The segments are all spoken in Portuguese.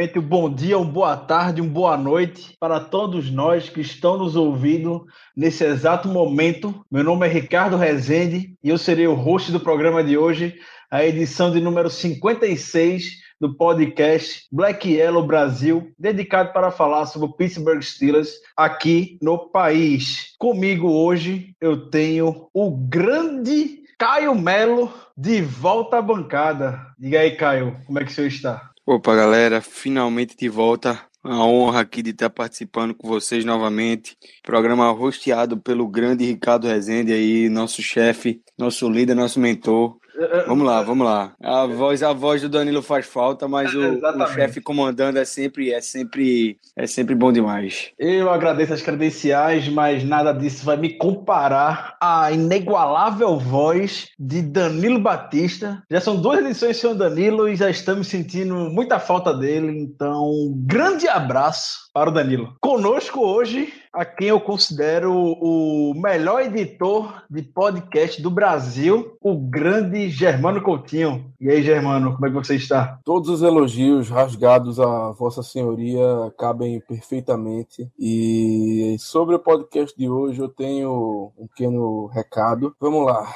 Primeiramente, um bom dia, uma boa tarde, uma boa noite para todos nós que estão nos ouvindo nesse exato momento. Meu nome é Ricardo Rezende e eu serei o host do programa de hoje, a edição de número 56 do podcast Black Yellow Brasil, dedicado para falar sobre o Pittsburgh Steelers aqui no país. Comigo hoje eu tenho o grande Caio Melo de volta à bancada. Diga aí, Caio, como é que o senhor está? Opa, galera, finalmente de volta. A honra aqui de estar participando com vocês novamente. Programa rosteado pelo grande Ricardo Rezende aí, nosso chefe, nosso líder, nosso mentor. Vamos lá, vamos lá. A voz, a voz do Danilo faz falta, mas o, o Exatamente. chefe comandando é sempre, é sempre, é sempre bom demais. Eu agradeço as credenciais, mas nada disso vai me comparar à inigualável voz de Danilo Batista. Já são duas edições sem o Danilo e já estamos sentindo muita falta dele, então um grande abraço para o Danilo. Conosco hoje, a quem eu considero o melhor editor de podcast do Brasil, o grande Germano Coutinho. E aí, Germano, como é que você está? Todos os elogios rasgados a Vossa Senhoria cabem perfeitamente. E sobre o podcast de hoje, eu tenho um pequeno recado. Vamos lá.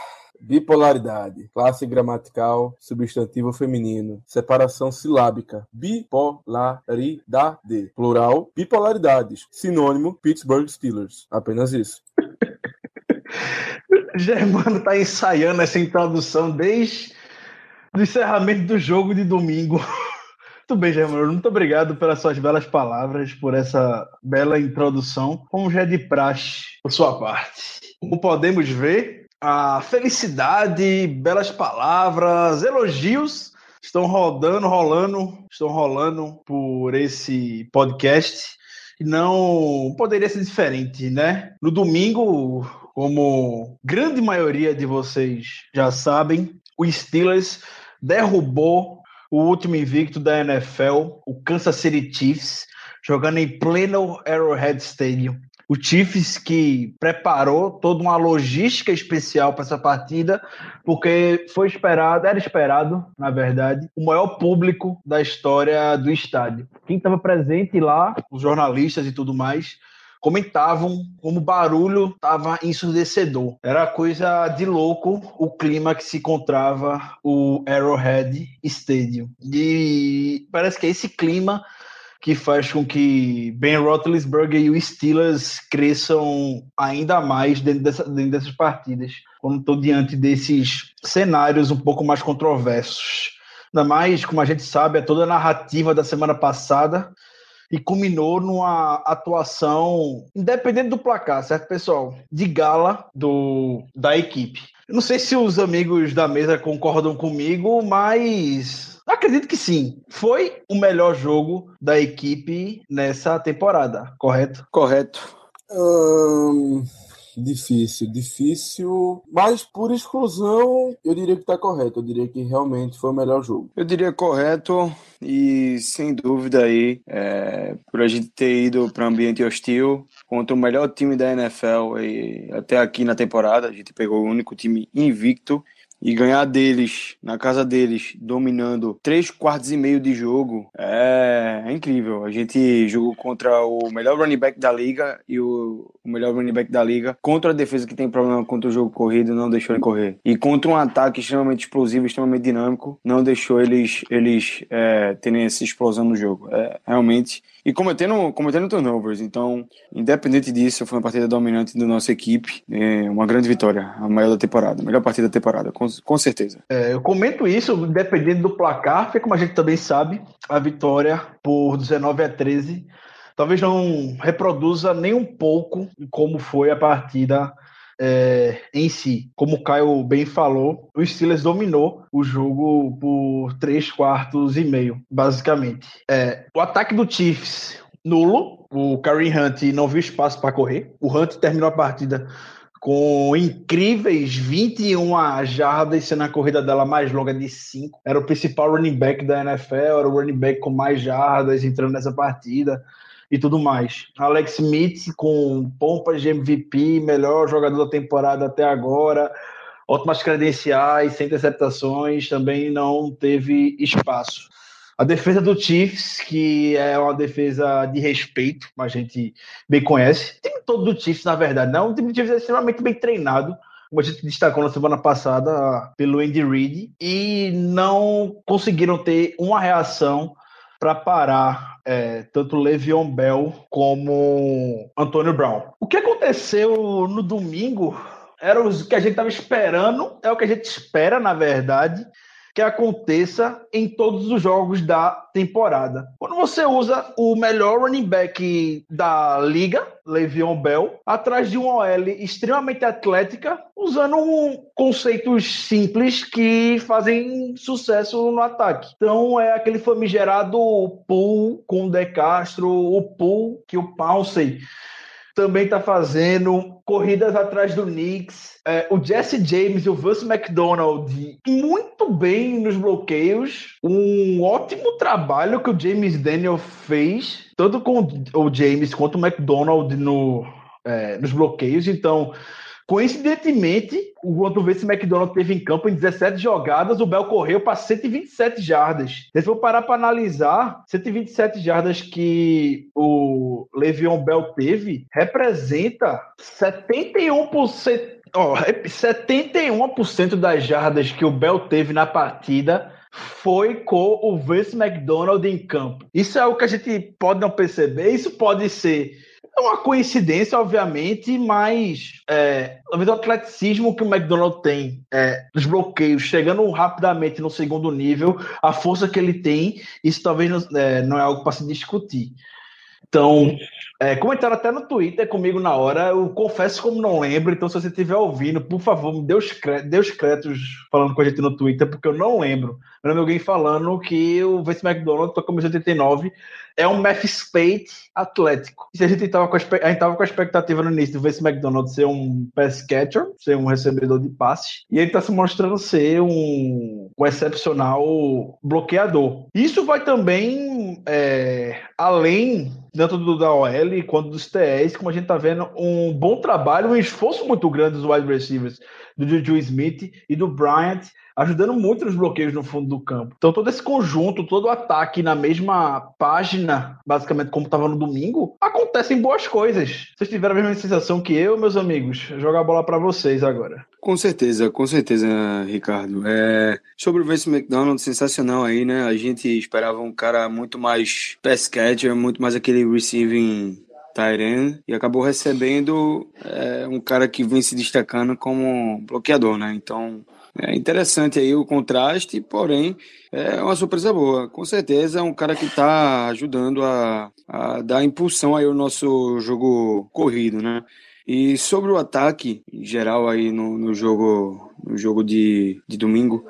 Bipolaridade, classe gramatical, substantivo feminino, separação silábica, bipolaridade, plural, bipolaridades, sinônimo, Pittsburgh Steelers. Apenas isso. Germano tá ensaiando essa introdução desde o encerramento do jogo de domingo. Muito bem, Germano. Muito obrigado pelas suas belas palavras, por essa bela introdução, como já é de praxe por sua parte. Como podemos ver, a felicidade, belas palavras, elogios estão rodando, rolando, estão rolando por esse podcast. Não poderia ser diferente, né? No domingo, como grande maioria de vocês já sabem, o Steelers derrubou o último invicto da NFL, o Kansas City Chiefs, jogando em pleno Arrowhead Stadium. O Chiefs que preparou toda uma logística especial para essa partida, porque foi esperado, era esperado, na verdade, o maior público da história do estádio. Quem estava presente lá, os jornalistas e tudo mais, comentavam como o barulho estava ensurdecedor. Era coisa de louco o clima que se encontrava o Arrowhead Stadium. E parece que é esse clima que faz com que Ben Roethlisberger e o Steelers cresçam ainda mais dentro, dessa, dentro dessas partidas, quando estão diante desses cenários um pouco mais controversos. Ainda mais, como a gente sabe, é toda a narrativa da semana passada e culminou numa atuação, independente do placar, certo, pessoal? De gala do, da equipe. Eu não sei se os amigos da mesa concordam comigo, mas acredito que sim. Foi o melhor jogo da equipe nessa temporada, correto? Correto. Hum, difícil, difícil, mas por exclusão eu diria que tá correto. Eu diria que realmente foi o melhor jogo. Eu diria correto e sem dúvida aí, é, por a gente ter ido para ambiente hostil contra o melhor time da NFL e até aqui na temporada, a gente pegou o único time invicto e ganhar deles, na casa deles, dominando três quartos e meio de jogo, é, é incrível. A gente jogou contra o melhor running back da liga e o, o melhor running back da liga contra a defesa que tem problema contra o jogo corrido, não deixou ele correr. E contra um ataque extremamente explosivo, extremamente dinâmico, não deixou eles, eles é, terem essa explosão no jogo. É, realmente. E cometendo, cometendo turnovers. Então, independente disso, foi uma partida dominante da nossa equipe. É uma grande vitória, a maior da temporada, a melhor partida da temporada, com, com certeza. É, eu comento isso, dependendo do placar, porque como a gente também sabe, a vitória por 19 a 13 talvez não reproduza nem um pouco como foi a partida é, em si. Como o Caio bem falou, o Steelers dominou o jogo por três quartos e meio, basicamente. É, o ataque do Chiefs nulo. O Kareem Hunt não viu espaço para correr. O Hunt terminou a partida com incríveis 21 jardas, sendo a corrida dela mais longa de 5. Era o principal running back da NFL, era o running back com mais jardas entrando nessa partida e tudo mais. Alex Smith com pompas de MVP, melhor jogador da temporada até agora, ótimas credenciais, sem interceptações, também não teve espaço. A defesa do Chiefs, que é uma defesa de respeito, a gente bem conhece. O time todo do Chiefs, na verdade, não. O time do Chiefs é extremamente bem treinado, como a gente destacou na semana passada pelo Andy Reid, e não conseguiram ter uma reação para parar é, tanto Le'Veon Bell como Antônio Brown. O que aconteceu no domingo era o que a gente estava esperando, é o que a gente espera, na verdade, que aconteça em todos os jogos da temporada. Quando você usa o melhor running back da liga, Le'Veon Bell, atrás de uma OL extremamente atlética, usando um conceitos simples que fazem sucesso no ataque. Então é aquele famigerado pull com o De Castro, o pull que o Pouncey também está fazendo corridas atrás do Knicks. É, o Jesse James e o Vance McDonald muito bem nos bloqueios. Um ótimo trabalho que o James Daniel fez, tanto com o James quanto o McDonald no, é, nos bloqueios. Então, Coincidentemente, o Vance McDonald teve em campo em 17 jogadas, o Bell correu para 127 jardas. Se for parar para analisar, 127 jardas que o Le'Veon Bell teve representa 71%, oh, 71% das jardas que o Bell teve na partida foi com o Vince McDonald em campo. Isso é o que a gente pode não perceber. Isso pode ser é uma coincidência, obviamente, mas é, talvez o atleticismo que o McDonald tem é, bloqueios, chegando rapidamente no segundo nível, a força que ele tem, isso talvez não é, não é algo para se discutir. Então, é, comentaram até no Twitter comigo na hora. Eu confesso como não lembro, então se você estiver ouvindo, por favor, me dê os, dê os créditos falando com a gente no Twitter, porque eu não lembro. Eu lembro alguém falando que o Vince McDonald, a camisa 89, é um Math Spade atlético. Se a gente estava com, a, gente tava com a expectativa no início do Vince McDonald ser um pass catcher, ser um recebedor de passes, e ele está se mostrando ser um, um excepcional bloqueador. Isso vai também é, além tanto do da OL quanto dos TEs, como a gente está vendo, um bom trabalho, um esforço muito grande dos wide receivers, do Juju Smith e do Bryant, ajudando muito nos bloqueios no fundo do campo. Então, todo esse conjunto, todo o ataque na mesma página, basicamente como estava no domingo, acontecem boas coisas. Vocês tiveram a mesma sensação que eu, meus amigos? Jogar a bola para vocês agora. Com certeza, com certeza, Ricardo. É... Sobre o Vince McDonald, sensacional aí, né? A gente esperava um cara muito mais pass catcher, muito mais aquele receiving Tyren e acabou recebendo é, um cara que vem se destacando como bloqueador, né? Então é interessante aí o contraste, porém é uma surpresa boa. Com certeza é um cara que está ajudando a, a dar impulsão aí ao nosso jogo corrido, né? E sobre o ataque em geral aí no, no jogo no jogo de, de domingo,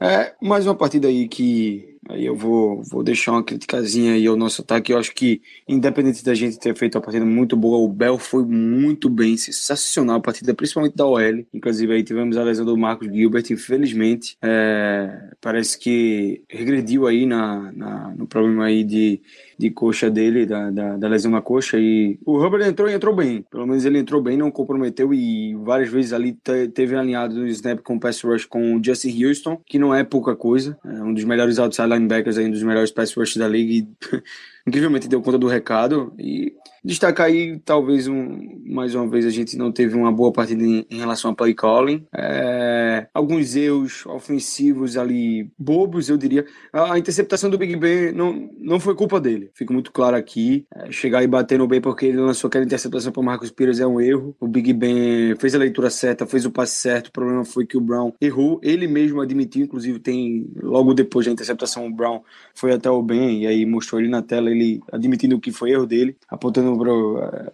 é mais uma partida aí que Aí eu vou, vou deixar uma criticazinha aí ao nosso ataque. Eu acho que, independente da gente ter feito uma partida muito boa, o Bell foi muito bem, sensacional a partida, principalmente da OL. Inclusive, aí tivemos a lesão do Marcos Gilbert, infelizmente. É, parece que regrediu aí na, na, no problema aí de de coxa dele, da, da, da, lesão na coxa. E o Hubbard entrou e entrou bem. Pelo menos ele entrou bem, não comprometeu e várias vezes ali teve alinhado no snap com o pass rush com o Justin Houston, que não é pouca coisa. É um dos melhores outside linebackers, aí, um dos melhores pass rush da liga. E incrivelmente deu conta do recado. E Destacar aí, talvez, um, mais uma vez, a gente não teve uma boa partida em, em relação a play calling. É, alguns erros ofensivos ali, bobos, eu diria. A, interceptação do Big Ben não, não foi culpa dele, fica muito claro aqui. É, chegar e bater no Ben porque ele lançou aquela interceptação para Marcos Pires é um erro. O Big Ben fez a leitura certa, fez o passe certo. O problema foi que o Brown errou. Ele mesmo admitiu, inclusive, tem logo depois da interceptação, o Brown foi até o Ben e aí mostrou ele na tela, ele admitindo que foi erro dele, apontando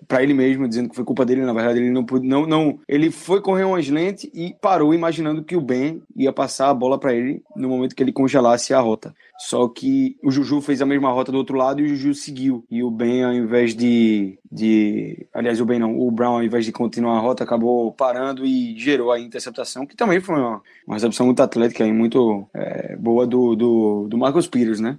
para ele mesmo, dizendo que foi culpa dele. Na verdade, ele não, não, não ele foi correr uma slant e parou imaginando que o Ben ia passar a bola para ele no momento que ele congelasse a rota. Só que o Juju fez a mesma rota do outro lado e o Juju seguiu. E o Ben, ao invés de. de aliás, o Ben não, o Brown, ao invés de continuar a rota, acabou parando e gerou a interceptação, que também foi uma, uma recepção muito atlética e muito é, boa do, do, do Marcos Pires, né?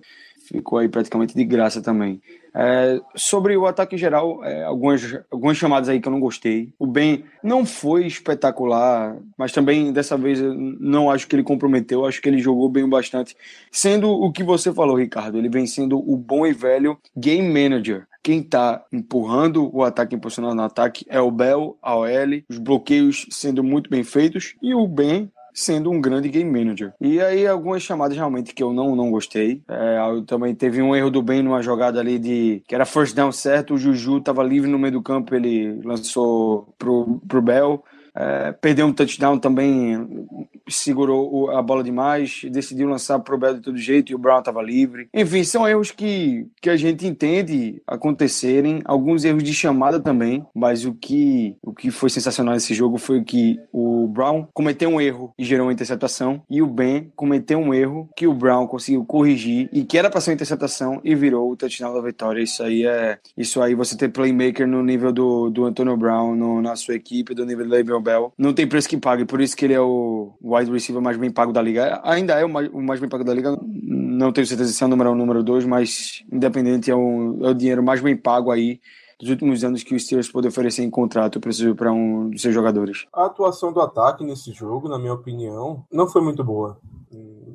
Ficou aí praticamente de graça também. É, sobre o ataque geral, é, algumas, algumas chamadas aí que eu não gostei. O Ben não foi espetacular, mas também dessa vez eu não acho que ele comprometeu, acho que ele jogou bem bastante. Sendo o que você falou, Ricardo, ele vem sendo o bom e velho game manager. Quem está empurrando o ataque, impulsionando o ataque é o Bell, a OL, os bloqueios sendo muito bem feitos e o Ben sendo um grande game manager. E aí algumas chamadas realmente que eu não, não gostei. É, também teve um erro do Ben numa jogada ali de que era first down certo, o Juju estava livre no meio do campo, ele lançou pro, pro Bell. É, perdeu um touchdown também segurou a bola demais, decidiu lançar pro Bell de todo jeito e o Brown estava livre. Enfim, são erros que, que a gente entende acontecerem, alguns erros de chamada também, mas o que, o que foi sensacional nesse jogo foi que o Brown cometeu um erro e gerou uma interceptação, e o Ben cometeu um erro que o Brown conseguiu corrigir e que era para ser uma interceptação e virou o touchdown da vitória. Isso aí é. Isso aí você ter playmaker no nível do, do Antonio Brown no, na sua equipe, do nível do Le'Veon Bell, não tem preço que pague, por isso que ele é o wide receiver mais bem pago da liga. Ainda é o mais, bem pago da liga, não tenho certeza se é o número 1 um, número 2, mas independente é o, é o dinheiro mais bem pago aí dos últimos anos que o Steelers pode oferecer em contrato para um dos seus jogadores. A atuação do ataque nesse jogo, na minha opinião, não foi muito boa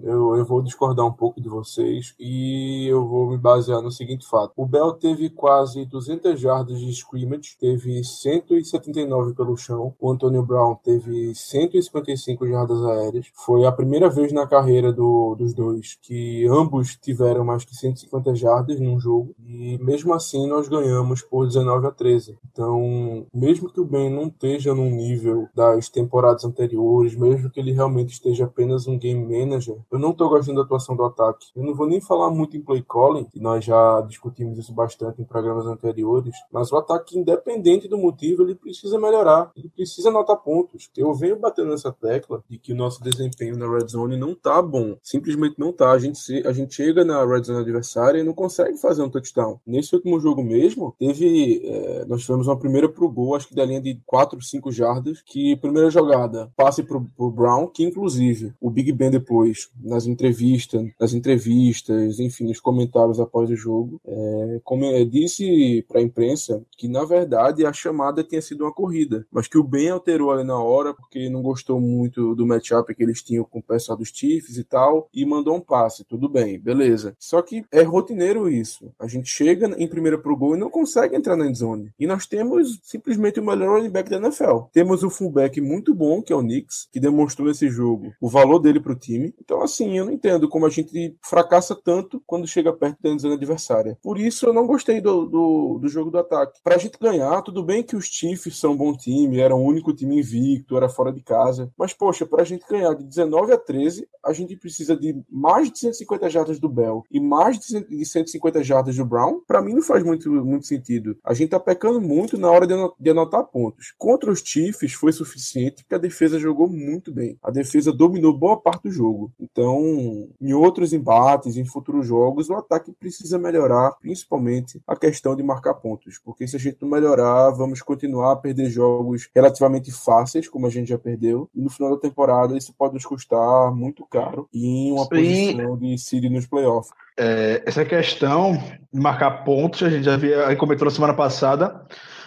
eu, eu vou discordar um pouco de vocês e eu vou me basear no seguinte fato. O Bell teve quase 200 jardas de scrimmage, teve 179 pelo chão. O Antonio Brown teve 155 jardas aéreas. Foi a primeira vez na carreira do, dos dois que ambos tiveram mais que 150 jardas num jogo. E mesmo assim nós ganhamos por 19 a 13. Então, mesmo que o Ben não esteja no nível das temporadas anteriores, mesmo que ele realmente esteja apenas um game manager, eu não estou gostando da atuação do ataque. Eu não vou nem falar muito em play calling, que nós já discutimos isso bastante em programas anteriores, mas o ataque, independente do motivo, ele precisa melhorar. Ele precisa anotar pontos. Eu venho batendo nessa tecla de que o nosso desempenho na red zone não tá bom. Simplesmente não tá. A gente, a gente chega na red zone adversária e não consegue fazer um touchdown. Nesse último jogo mesmo, teve. É, nós tivemos uma primeira pro gol, acho que da linha de 4, 5 jardas, que primeira jogada, passe pro, pro Brown, que inclusive o Big Ben depois nas entrevistas, nas entrevistas, enfim, nos comentários após o jogo, é, como eu disse para a imprensa que na verdade a chamada tinha sido uma corrida, mas que o Ben alterou ali na hora porque não gostou muito do matchup que eles tinham com o pessoal dos Chiefs e tal e mandou um passe. Tudo bem, beleza. Só que é rotineiro isso. A gente chega em primeira pro gol e não consegue entrar na endzone. E nós temos simplesmente o melhor running back da NFL. Temos o fullback muito bom, que é o Knicks, que demonstrou nesse jogo o valor dele pro time. Então, assim, assim, eu não entendo como a gente fracassa tanto quando chega perto da zona adversária. Por isso eu não gostei do, do, do jogo do ataque. Pra gente ganhar, tudo bem que os Chiefs são um bom time, era o único time invicto, era fora de casa. Mas, poxa, pra gente ganhar de 19 a 13, a gente precisa de mais de 150 jardas do Bell e mais de 150 jardas do Brown. Para mim não faz muito, muito sentido. A gente tá pecando muito na hora de anotar pontos. Contra os Chiefs foi suficiente porque a defesa jogou muito bem. A defesa dominou boa parte do jogo. Então, em outros embates, em futuros jogos, o ataque precisa melhorar, principalmente a questão de marcar pontos, porque se a gente não melhorar, vamos continuar a perder jogos relativamente fáceis, como a gente já perdeu, e no final da temporada isso pode nos custar muito caro em uma Sim. posição de seed nos playoffs. É, essa questão de marcar pontos, a gente já havia comentou na semana passada,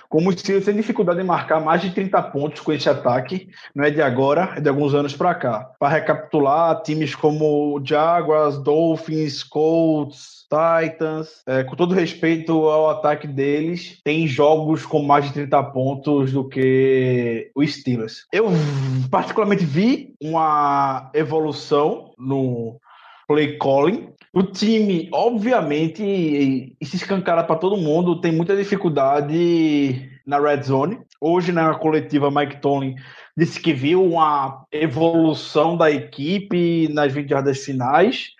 como o Steelers tem dificuldade em marcar mais de 30 pontos com esse ataque, não é de agora, é de alguns anos para cá. Para recapitular, times como Jaguars, Dolphins, Colts, Titans, é, com todo respeito ao ataque deles, tem jogos com mais de 30 pontos do que o Steelers. Eu particularmente vi uma evolução no play calling o time, obviamente, se escancara para todo mundo, tem muita dificuldade na red zone. Hoje, na coletiva, Mike Tomlin disse que viu uma evolução da equipe nas 20 jardas finais.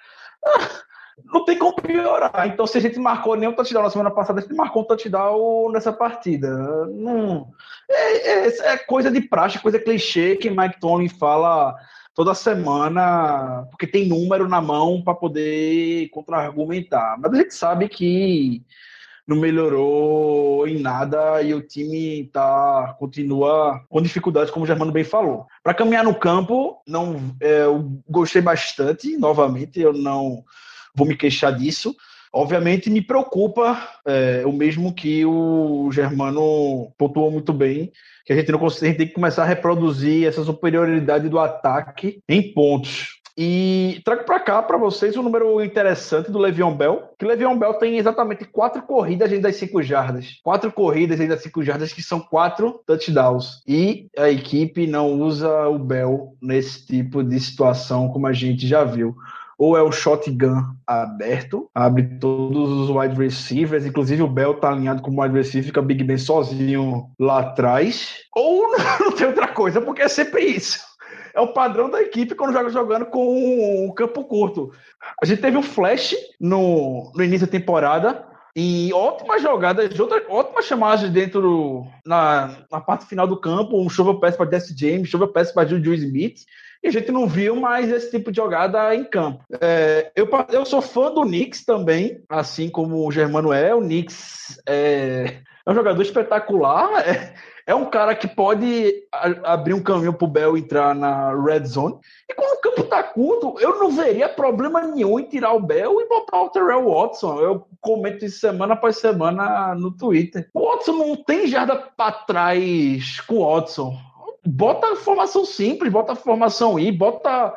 não tem como piorar. Então, se a gente marcou nenhum touchdown na semana passada, a gente marcou um touchdown nessa partida. Não, é, é, é coisa de praxe, coisa clichê que Mike Tomlin fala toda semana, porque tem número na mão para poder contra-argumentar. Mas a gente sabe que não melhorou em nada e o time tá continua com dificuldades, como o Germano bem falou. Para caminhar no campo, não, é, eu gostei bastante, novamente, eu não vou me queixar disso. Obviamente me preocupa é, o mesmo que o Germano pontuou muito bem, que a gente não consegue, a gente tem que começar a reproduzir essa superioridade do ataque em pontos. E trago para cá para vocês um número interessante do Le'Veon Bell, que Le'Veon Bell tem exatamente quatro corridas dentro das cinco jardas. Quatro corridas dentro das cinco jardas, que são quatro touchdowns. E a equipe não usa o Bell nesse tipo de situação, como a gente já viu ou é o shotgun aberto, abre todos os wide receivers, inclusive o Bell tá alinhado com o wide receiver, fica Big Ben sozinho lá atrás, ou não tem outra coisa, porque é sempre isso. É o padrão da equipe quando joga jogando com um campo curto. A gente teve um flash no, no início da temporada e ótimas jogadas, ótimas chamadas dentro na, na parte final do campo, um shovel pass para Jesse James, shovel pass para Juju Smith, e a gente não viu mais esse tipo de jogada em campo. É, eu, eu sou fã do Knicks também, assim como o Germano é, o Knicks é, é um jogador espetacular, é, é um cara que pode abrir um caminho para o Bell entrar na red zone. E quando o campo está curto, eu não veria problema nenhum em tirar o Bell e botar o Terrell Watson. Eu comento isso semana após semana no Twitter. O Watson não tem jarda para trás com o Watson. Bota formação simples, bota formação I, bota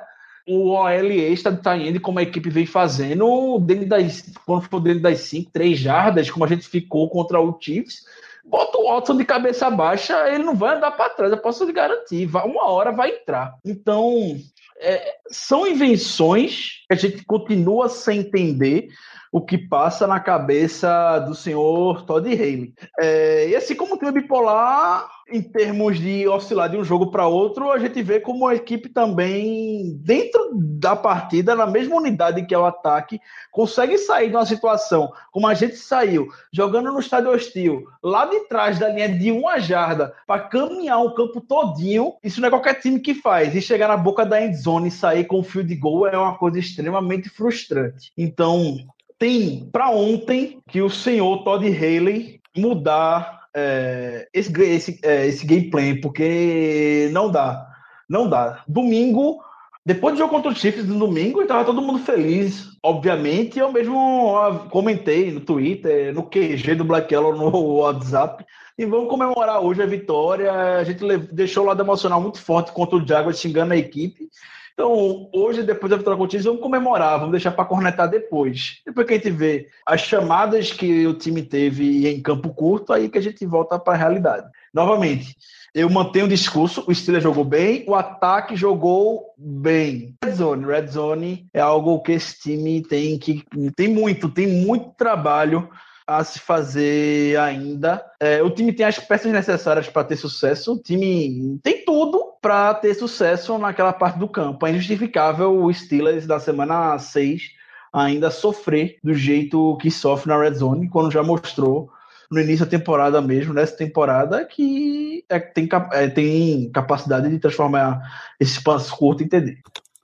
o OL extra de Tayende, como a equipe vem fazendo, dentro das, quando for dentro das 5, 3 jardas, como a gente ficou contra o Chiefs bota o Watson de cabeça baixa, ele não vai andar para trás, eu posso lhe garantir. Vai, uma hora vai entrar. Então, é, são invenções que a gente continua sem entender o que passa na cabeça do senhor Todd Haley. É, e assim como o time bipolar, em termos de oscilar de um jogo para outro, a gente vê como a equipe também, dentro da partida, na mesma unidade que é o ataque, consegue sair de uma situação como a gente saiu, jogando no estádio hostil, lá de trás da linha de uma jarda, para caminhar o campo todinho. Isso não é qualquer time que faz. E chegar na boca da endzone e sair com o fio de gol é uma coisa extremamente frustrante. Então, tem para ontem que o senhor Todd Haley mudar é, esse, esse, é, esse gameplay, porque não dá. Não dá. Domingo, depois do jogo contra o Chiefs no domingo, estava todo mundo feliz, obviamente. Eu mesmo comentei no Twitter, no QG do Black Yellow, no WhatsApp. E vamos comemorar hoje a vitória. A gente deixou o lado emocional muito forte contra o Jaguars, xingando a equipe. Então, hoje, depois da vitória Chiefs, vamos comemorar, vamos deixar para cornetar depois. Depois que a gente vê as chamadas que o time teve em campo curto, aí que a gente volta para a realidade. Novamente, eu mantenho o discurso, o Steelers jogou bem, o ataque jogou bem. Red Zone, Red Zone é algo que esse time tem que tem muito, tem muito trabalho a se fazer ainda. É, o time tem as peças necessárias para ter sucesso, o time tem tudo para ter sucesso naquela parte do campo. É injustificável o Steelers da semana 6 ainda sofrer do jeito que sofre na Red Zone, quando já mostrou no início da temporada mesmo, nessa temporada, que é, tem, é, tem capacidade de transformar esse espaço curto em TD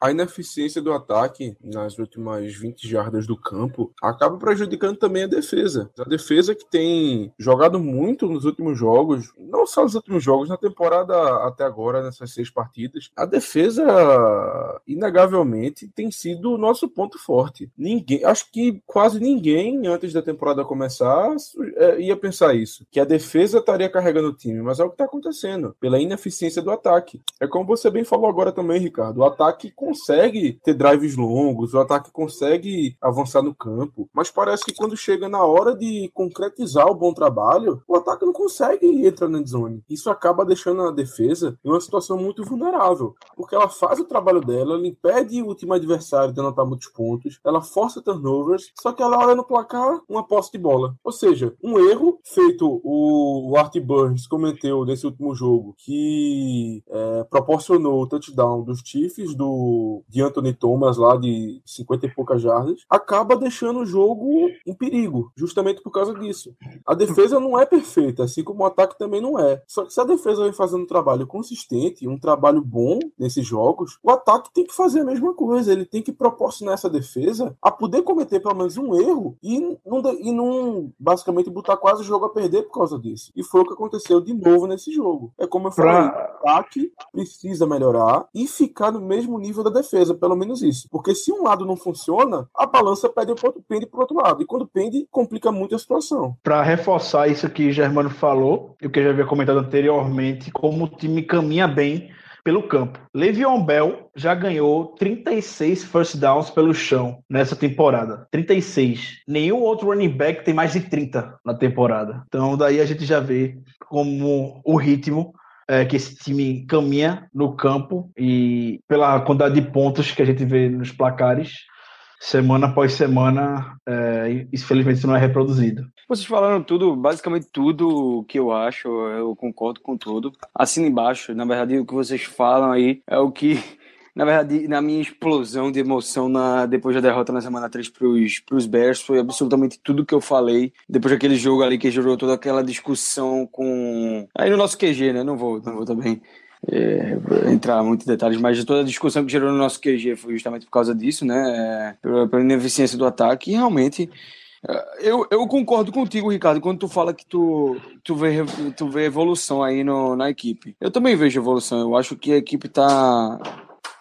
a ineficiência do ataque nas últimas 20 jardas do campo acaba prejudicando também a defesa. A defesa que tem jogado muito nos últimos jogos, não só nos últimos jogos, na temporada até agora, nessas seis partidas, a defesa, inegavelmente, tem sido o nosso ponto forte. Ninguém, acho que quase ninguém, antes da temporada começar, é, ia pensar isso, que a defesa estaria carregando o time, mas é o que está acontecendo, pela ineficiência do ataque. É como você bem falou agora também, Ricardo, o ataque consegue ter drives longos, o ataque consegue avançar no campo, mas parece que quando chega na hora de concretizar o bom trabalho, o ataque não consegue entrar na zone. Isso acaba deixando a defesa em uma situação muito vulnerável, porque ela faz o trabalho dela, ela impede o time adversário de anotar muitos pontos, ela força turnovers, só que ela olha no placar uma posse de bola. Ou seja, um erro feito o Art Burns cometeu nesse último jogo, que é, proporcionou o touchdown dos Chiefs do do de Anthony Thomas lá de 50 e poucas jardas, acaba deixando o jogo em perigo, justamente por causa disso. A defesa não é perfeita, assim como o ataque também não é. Só que se a defesa vem fazendo um trabalho consistente, um trabalho bom nesses jogos, o ataque tem que fazer a mesma coisa. Ele tem que proporcionar essa defesa a poder cometer pelo menos um erro e não, e não basicamente botar quase o jogo a perder por causa disso. E foi o que aconteceu de novo nesse jogo. É como eu falei, Pra- o ataque precisa melhorar e ficar no mesmo nível da defesa, pelo menos isso. Porque se um lado não funciona, a balança pende pro outro, pende outro lado. E quando pende, complica muito a situação. Para reforçar isso que Germano falou, e o que eu já havia comentado anteriormente, como o time caminha bem pelo campo. Le'Veon Bell já ganhou 36 first downs pelo chão nessa temporada. 36. Nenhum outro running back tem mais de 30 na temporada. Então daí a gente já vê como o ritmo é, que esse time caminha no campo e pela quantidade de pontos que a gente vê nos placares semana após semana, é, infelizmente isso não é reproduzido. Vocês falaram tudo, basicamente tudo que eu acho, eu concordo com tudo. Assina embaixo, na verdade, o que vocês falam aí é o que, na verdade, na minha explosão de emoção na, depois da derrota na semana 3 pros, pros Bears, foi absolutamente tudo que eu falei. Depois daquele jogo ali que gerou toda aquela discussão com. Aí no nosso QG, né? Não vou, não vou também. é, entrar muito em detalhes, mas toda a discussão que gerou no nosso QG foi justamente por causa disso, né? É, pela, pela ineficiência do ataque, e realmente eu, eu concordo contigo, Ricardo, quando tu fala que tu, tu, vê, tu vê evolução aí no, na equipe. Eu também vejo evolução. Eu acho que a equipe tá,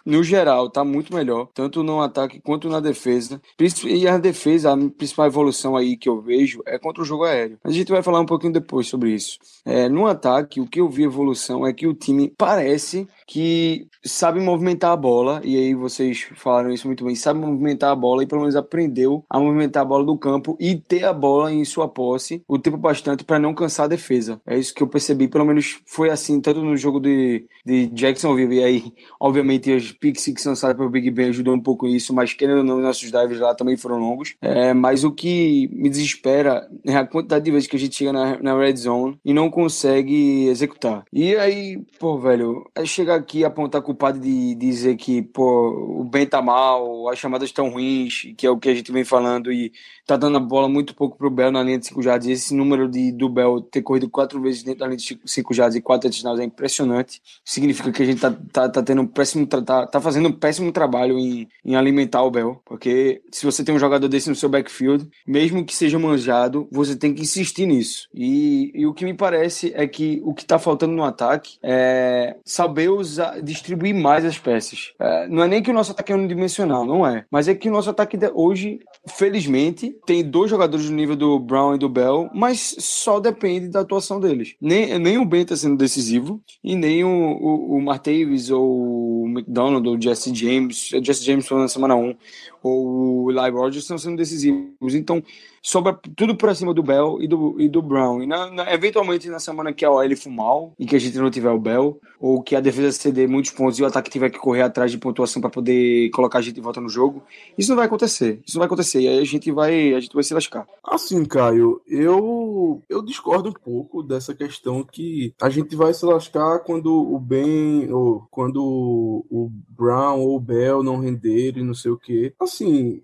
no geral, tá muito melhor, tanto no ataque quanto na defesa. E a defesa, a principal evolução aí que eu vejo é contra o jogo aéreo. A gente vai falar um pouquinho depois sobre isso. É, no ataque, o que eu vi evolução é que o time parece que sabe movimentar a bola, e aí vocês falaram isso muito bem, sabe movimentar a bola e pelo menos aprendeu a movimentar a bola do campo e ter a bola em sua posse o tempo bastante para não cansar a defesa. É isso que eu percebi, pelo menos foi assim, tanto no jogo de, de Jacksonville, e aí, obviamente, os pick six lançados pelo Big Ben ajudou um pouco isso, mas querendo ou não, nossos dives lá também foram longos. É, mas o que me desespera é a quantidade de vezes que a gente chega na, na red zone e não consegue executar. E aí, pô, velho, é chegar aqui apontar culpado de dizer que, pô, o Ben tá mal, as chamadas estão ruins, que é o que a gente vem falando, e tá dando a bola muito pouco pro Bell na linha de 5 jardas. Esse número de, do Bell ter corrido quatro vezes dentro da linha de 5 jardas e quatro touchdowns é impressionante. Significa que a gente tá, tá, tá tendo um péssimo, tá, tá fazendo um péssimo trabalho em, em alimentar o Bell, porque se você tem um jogador desse no seu backfield, mesmo que seja manjado, você tem que insistir nisso. E, e o que me parece é que o que tá faltando no ataque é saber usar, distribuir mais as peças. É, não é nem que o nosso ataque é unidimensional, não é. Mas é que o nosso ataque hoje, felizmente, tem dois jogadores do nível do Brown e do Bell, mas só depende da atuação deles. Nem, nem o Ben está sendo decisivo, e nem o, o, o Martavis ou o McDonald ou o Jesse James, o Jesse James foi na semana 1, ou o Eli Rogers estão sendo decisivos. Então, sobra tudo por acima do Bell e do, e do Brown. E na, na- eventualmente, na semana que a OL for mal e que a gente não tiver o Bell, ou que a defesa ceder muitos pontos e o ataque tiver que correr atrás de pontuação para poder colocar a gente de volta no jogo, isso não vai acontecer. Isso não vai acontecer. E aí a gente vai, a gente vai se lascar. Assim, Caio, eu eu discordo um pouco dessa questão que a gente vai se lascar quando o Ben ou quando o Brown ou o Bell não renderem, não sei o quê. Assim,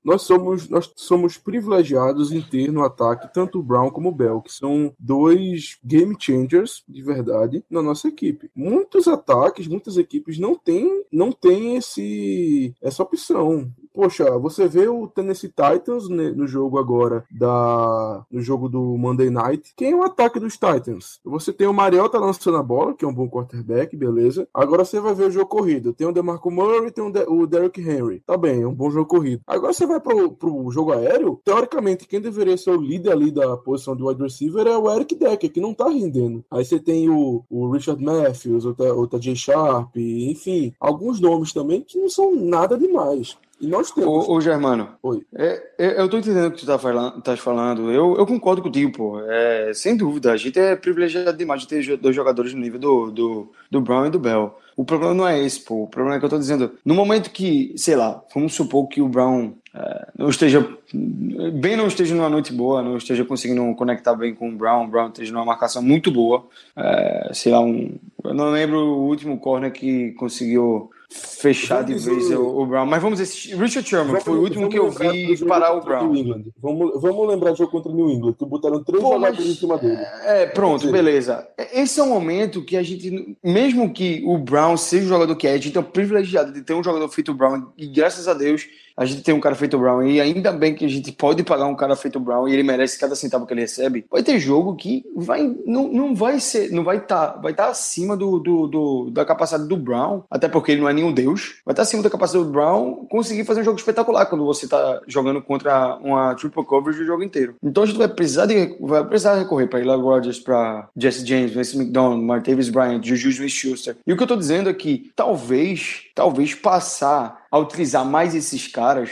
nós somos nós somos privilegiados em ter no ataque tanto o Brown como o Bell, que são dois game changers de verdade na nossa equipe. Muitos ataques, muitas equipes não têm não têm esse essa opção. Poxa, você vê o Tennessee Titans ne- no jogo agora da no jogo do Monday Night. Quem é o ataque dos Titans? Você tem o Mariota lançando a bola, que é um bom quarterback, beleza. Agora você vai ver o jogo corrido. Tem o DeMarco Murray, tem o, De- o Derrick Henry. Tá bem, é um bom jogo corrido. Agora você vai pro, pro jogo aéreo. Teoricamente, quem deveria ser o líder ali da posição de wide receiver é o Eric Decker, que não tá rendendo. Aí você tem o, o Richard Matthews, o, o Tajay Sharp, enfim, alguns nomes também que não são nada demais. E nós temos. Ô, ô Germano, Oi. é, é, eu tô entendendo o que tu tá falando. Tá falando. Eu, eu concordo contigo, pô. É, sem dúvida, a gente é privilegiado demais de ter dois jogadores no nível do, do, do Brown e do Bell. O problema não é esse, pô. O problema é que eu tô dizendo, no momento que, sei lá, vamos supor que o Brown é, não esteja bem não esteja numa noite boa, não esteja conseguindo conectar bem com o Brown, o Brown esteja numa marcação muito boa, é, sei lá, um, eu não lembro o último corner que conseguiu fechar de Vamos vez o, o Brown. Mas vamos assistir. Richard Sherman, que foi o Vamos- último vamos que eu vi parar o Brown. Vamos, vamos lembrar do jogo contra o New England, que botaram três Pô, jogadores em cima dele. É, pronto, Sim. beleza. Esse é um momento que a gente, mesmo que o Brown seja o jogador que é, a gente é privilegiado de ter um jogador feito Brown, e graças a Deus a gente tem um cara feito Brown, e ainda bem que a gente pode pagar um cara feito Brown e ele merece cada centavo que ele recebe. Vai ter jogo que vai, não, não vai ser, não vai estar, vai estar acima do, do, do- da capacidade do Brown, até porque ele não é nenhum deus, vai estar acima da capacidade do Brown conseguir fazer um jogo espetacular quando você está jogando contra uma triple coverage o jogo inteiro. Então a gente vai precisar de, vai precisar recorrer para Eli Rogers, para Jesse James, Vince McDonald, Martavis Bryant, Juju Smith-Schuster. E o que eu tô dizendo é que talvez, talvez passar a utilizar mais esses caras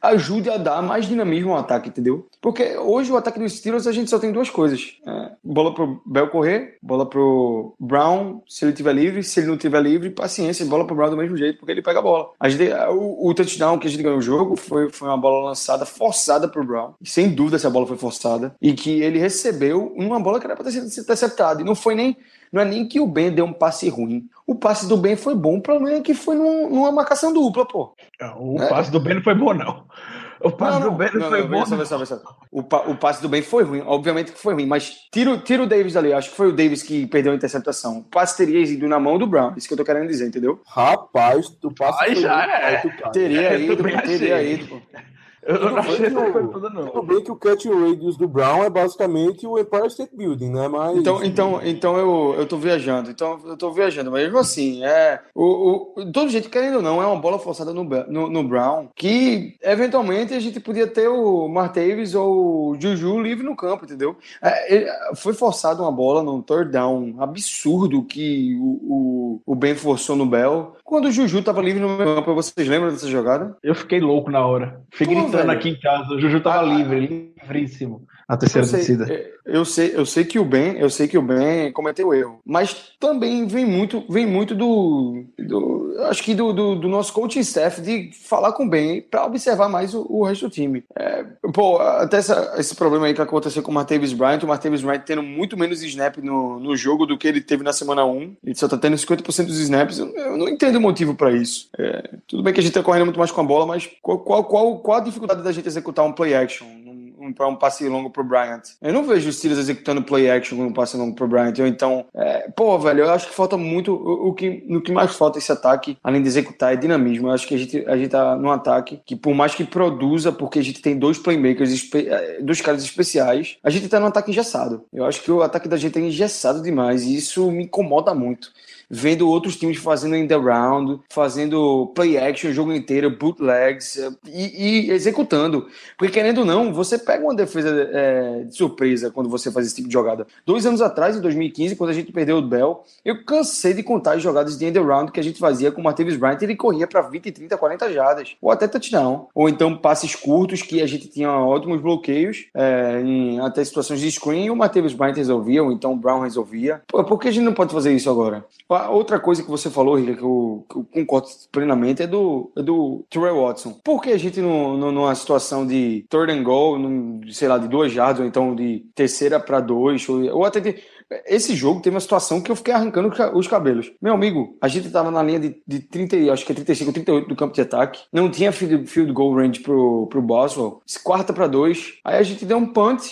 ajude a dar mais dinamismo ao ataque, entendeu? Porque hoje o ataque dos Steelers a gente só tem duas coisas. É, bola pro Bell correr, bola pro Brown, se ele tiver livre, se ele não tiver livre, paciência, bola pro Brown do mesmo jeito, porque ele pega a bola. A gente, o, o touchdown que a gente ganhou o jogo foi, foi uma bola lançada forçada pro Brown. Sem dúvida essa bola foi forçada. E que ele recebeu uma bola que era para ter sido interceptada. E não foi nem não é nem que o Ben deu um passe ruim. O passe do Ben foi bom, o problema é que foi num- numa marcação dupla, pô. O É. passe do Ben não foi bom, não. O passe do Ben não, não, foi não, bom. só, só, só. O, pa- o passe do Ben foi ruim, obviamente que foi ruim, mas tira, o- tira o Davis dali, acho que foi o Davis que perdeu a interceptação. O passe teria ido na mão do Brown, isso que eu tô querendo dizer, entendeu? Rapaz, tu passa Aí já é. Teria eu ido, teria achei. ido, pô. Eu não achei essa que o- coisa toda, não. Tudo bem que o catch radius do Brown é basicamente o Empire State Building, né? Mas Então, então, então eu, eu tô viajando. Então, eu tô viajando. Mas mesmo assim, é. O, o, todo jeito, querendo ou não, é uma bola forçada no, no, no Brown. Que eventualmente a gente podia ter o Martavis ou o Juju livre no campo, entendeu? É, ele- foi forçada uma bola num third down absurdo que o, o, o Ben forçou no Bell. Quando o Juju tava livre no meio campo, vocês lembram dessa jogada? Eu fiquei louco na hora. Fiquei Pô, gritando velho. aqui em casa. O Juju tava Ah, livre, livríssimo. A terceira Eu sei, descida. é, eu sei, eu sei que o Ben, eu sei que o Ben cometeu erro, mas também vem muito, vem muito do, do acho que do, do, do nosso coaching staff de falar com o Ben para observar mais o, o resto do time. É, pô, até essa- esse problema aí que aconteceu com o Martavis Bryant, o Martavis Bryant tendo muito menos snap no, no jogo do que ele teve na semana 1, ele só tá tendo 50% dos snaps, eu, eu não entendo o motivo para isso. É, tudo bem que a gente tá correndo muito mais com a bola, mas qual, qual, qual, qual a dificuldade da gente executar um play action? Um, um passe longo pro Bryant. Eu não vejo os Steelers executando play action com um passe longo pro Bryant. Então, é, pô, velho, eu acho que falta muito. O, o que, no que mais falta esse ataque, além de executar, é dinamismo. Eu acho que a gente, a gente tá num ataque que, por mais que produza, porque a gente tem dois playmakers, é, dois caras especiais, a gente tá num ataque engessado. Eu acho que o ataque da gente é engessado demais e isso me incomoda muito vendo outros times fazendo in the round, fazendo play action o jogo inteiro, bootlegs eh, e, e executando. Porque querendo ou não, você pega uma defesa eh, de surpresa quando você faz esse tipo de jogada. Dois anos atrás, em 2015, quando a gente perdeu o Bell, eu cansei de contar as jogadas de end around que a gente fazia com o Martavis Bryant, ele corria para 20, 30, 40 jardas, ou até touchdown. Ou então passes curtos que a gente tinha ótimos bloqueios eh, em até situações de screen e o Martavis Bryant resolvia, ou então o Brown resolvia. Pô, por que a gente não pode fazer isso agora? Outra coisa que você falou, Rica, que eu, que eu concordo plenamente, é do, é do Terrell Watson. Por que a gente, no, no- numa situação de third and goal, num, sei lá, de duas jardas, ou então de terceira para dois, ou, ou até de. Esse jogo teve uma situação que eu fiquei arrancando os ca- os cabelos. Meu amigo, a gente tava na linha de, de 30, e- acho que é 35, 38 do campo de ataque. Não tinha field, field goal range pro, pro Boswell. Quarta para dois. Aí a gente deu um punt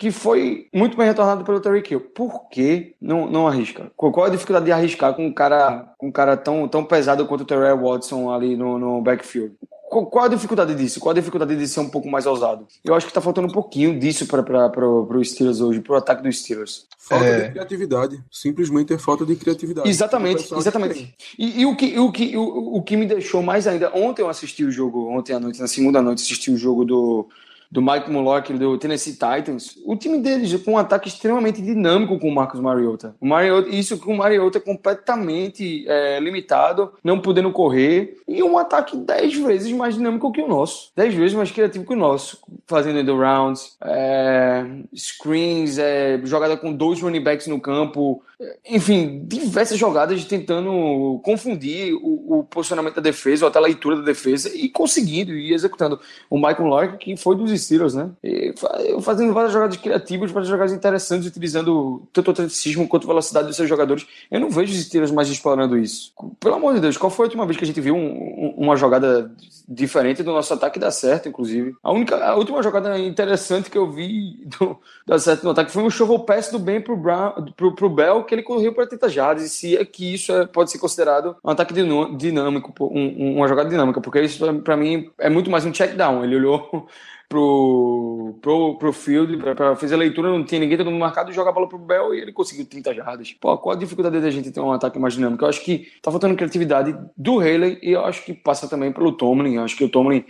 que foi muito bem retornado pelo Terry Kill. Por que não, não arrisca? Qual a dificuldade de arriscar com um cara, com um cara tão, tão pesado quanto o Terry Watson ali no, no backfield? Qual, qual a dificuldade disso? Qual a dificuldade de ser um pouco mais ousado? Eu acho que tá faltando um pouquinho disso para o Steelers hoje, pro ataque dos Steelers. Falta É. de criatividade. Simplesmente é falta de criatividade. O Exatamente, exatamente. E, e o, que, o, que, o, o que me deixou mais ainda. Ontem eu assisti o jogo, ontem à noite, na segunda noite, assisti o jogo do, do Mike Mullock do Tennessee Titans. O time deles com um ataque extremamente dinâmico com o Marcos Mariota. O Mariota isso com o Mariota completamente é, limitado, não podendo correr. E um ataque 10 vezes mais dinâmico que o nosso. 10 vezes mais criativo que o nosso. fazendo end rounds, é, screens, é, jogada com dois running backs no campo, enfim, diversas jogadas tentando confundir o, o, posicionamento da defesa, ou até a leitura da defesa, e conseguindo, e executando. O Michael Lork, que foi dos Steelers, né? E fazendo várias jogadas criativas, várias jogadas interessantes, utilizando tanto o atleticismo quanto a velocidade dos seus jogadores. Eu não vejo os Steelers mais explorando isso. Pelo amor de Deus, qual foi a última vez que a gente viu um, um, uma jogada diferente do nosso ataque dar certo, inclusive? A única, a última jogada interessante que eu vi do, dar certo no ataque foi um shovel pass do Ben pro, Brown, pro, pro Bell, que ele correu para 30 jardas, e se é que isso é, pode ser considerado um ataque dinâmico, um, uma jogada dinâmica, porque isso para mim é muito mais um check down. Ele olhou pro, pro, pro field, pra, pra, fazer a leitura, não tinha ninguém, todo mundo marcado, joga a bola pro Bell e ele conseguiu 30 jardas. Pô, qual a dificuldade da gente ter um ataque mais dinâmico? Eu acho que tá faltando criatividade do Haley e eu acho que passa também pelo Tomlin. Eu acho que o Tomlin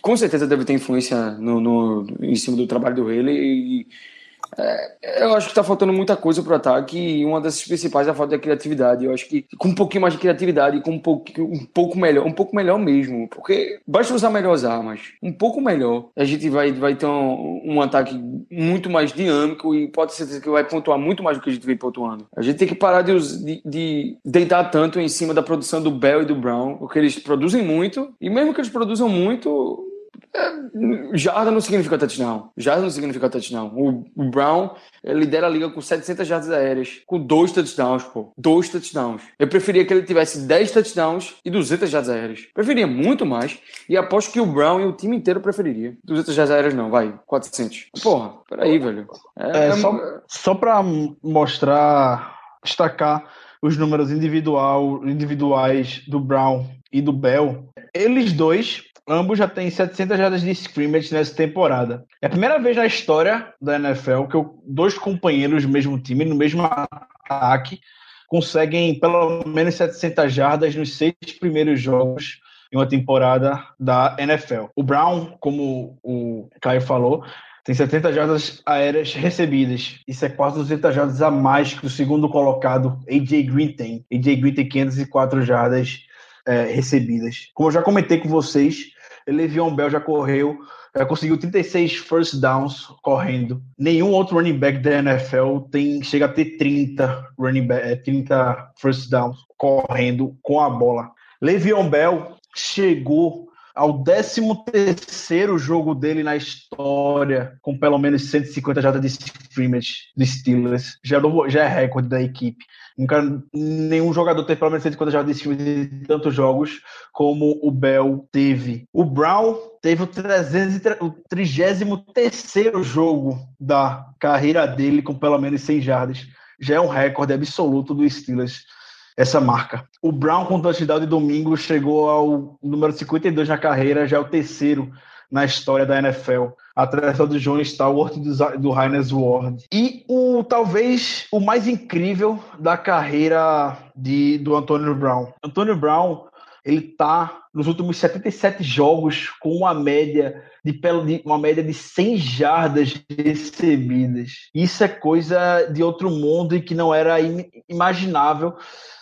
com certeza deve ter influência no, no, em cima do trabalho do Haley e é, eu acho que está faltando muita coisa para o ataque e uma dessas principais é a falta de criatividade. Eu acho que com um pouquinho mais de criatividade, com um pouco, um pouco melhor, um pouco melhor mesmo, porque basta usar melhor as armas, um pouco melhor, a gente vai, vai ter um, um ataque muito mais dinâmico e pode ser que vai pontuar muito mais do que a gente vem pontuando. A gente tem que parar de, de, de deitar tanto em cima da produção do Bell e do Brown, porque eles produzem muito e mesmo que eles produzam muito, é, jarda não significa touchdown. Jarda não significa touchdown. O, o Brown lidera a liga com 700 jardas aéreas, com dois touchdowns, pô. Dois touchdowns. Eu preferia que ele tivesse 10 touchdowns e 200 jardas aéreas. Preferia muito mais. E aposto que o Brown e o time inteiro preferiria. 200 jardas aéreas não, vai. 400. Porra, peraí, velho. É, é só, só pra mostrar, destacar os números individual, individuais do Brown e do Bell. Eles dois Ambos já têm 700 jardas de scrimmage nessa temporada. É a primeira vez na história da NFL que dois companheiros do mesmo time, no mesmo ataque, conseguem pelo menos 700 jardas nos seis primeiros jogos em uma temporada da NFL. O Brown, como o Caio falou, tem 70 jardas aéreas recebidas. Isso é quase 200 jardas a mais que o segundo colocado, AJ Green tem. AJ Green tem 504 jardas é, recebidas. Como eu já comentei com vocês, Le'Veon Bell já correu, já conseguiu 36 first downs correndo. Nenhum outro running back da NFL tem, chega a ter 30 running back, 30 é, first downs correndo com a bola. Le'Veon Bell chegou ao 13º jogo dele na história, com pelo menos 150 jardas de scrimmage de Steelers. Já, já é recorde da equipe. Nunca, nenhum jogador teve pelo menos 150 jardas de tantos jogos como o Bell teve. O Brown teve o, 33 jogo da carreira dele com pelo menos 100 jardas. Já é um recorde absoluto do Steelers essa marca. O Brown com touchdown de domingo chegou ao número 52 na carreira, já é o terceiro na história da NFL, atrás do John Stallworth e do, do Heinz Ward. E o talvez o mais incrível da carreira de, do Antonio Brown. Antonio Brown, ele tá nos últimos 77 jogos com uma média de, uma média de 100 jardas recebidas. Isso é coisa de outro mundo e que não era imaginável